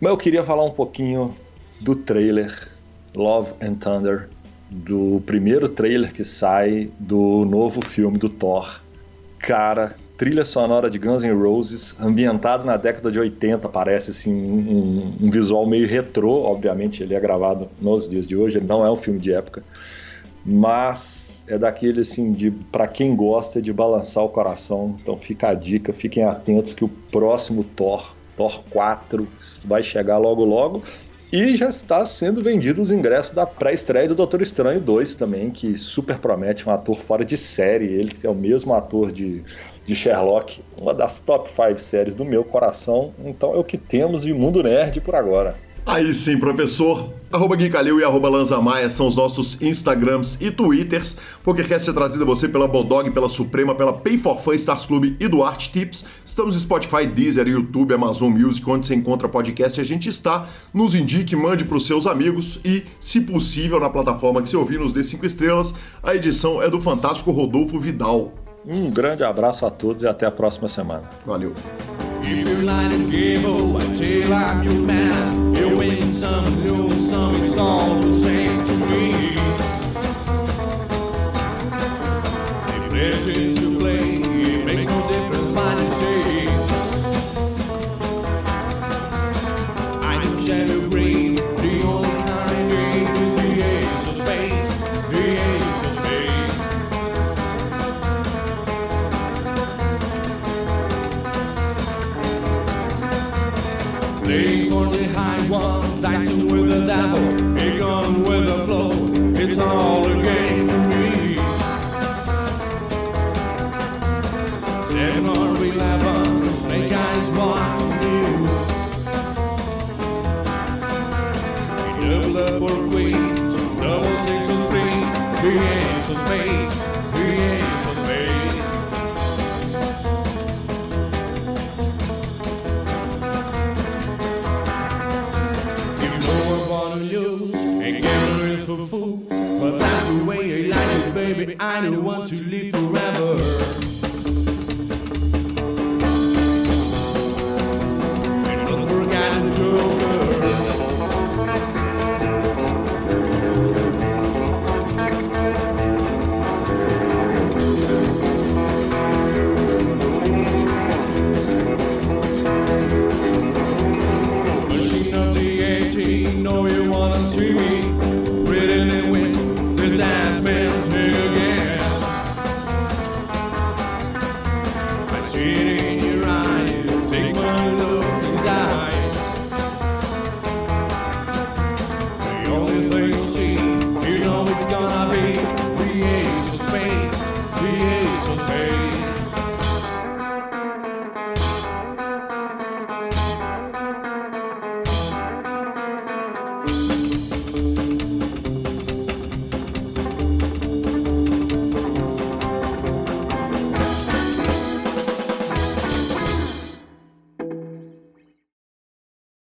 Mas eu queria falar um pouquinho do trailer Love and Thunder do primeiro trailer que sai do novo filme do Thor. Cara, trilha sonora de Guns N' Roses, ambientado na década de 80, parece assim um, um, visual meio retrô, obviamente ele é gravado nos dias de hoje, ele não é um filme de época, mas é daquele assim de para quem gosta de balançar o coração, então fica a dica, fiquem atentos que o próximo Thor, Thor 4, vai chegar logo logo e já está sendo vendido os ingressos da pré-estreia do Doutor Estranho 2 também, que super promete um ator fora de série. Ele é o mesmo ator de, de Sherlock, uma das top 5 séries do meu coração. Então é o que temos de mundo nerd por agora. Aí sim, professor. Arroba Gui Calil e arroba Lanza Maia são os nossos Instagrams e Twitters. PokerCast é trazido a você pela Bodog, pela Suprema, pela Pay for Fun, Stars Club e do Art Tips. Estamos no Spotify, Deezer, YouTube, Amazon Music, onde você encontra podcast. A gente está. Nos indique, mande para os seus amigos e, se possível, na plataforma que você ouvir, nos dê 5 estrelas. A edição é do fantástico Rodolfo Vidal. Um grande abraço a todos e até a próxima semana. Valeu. If you're lying game, oh, I tell I'm your final one.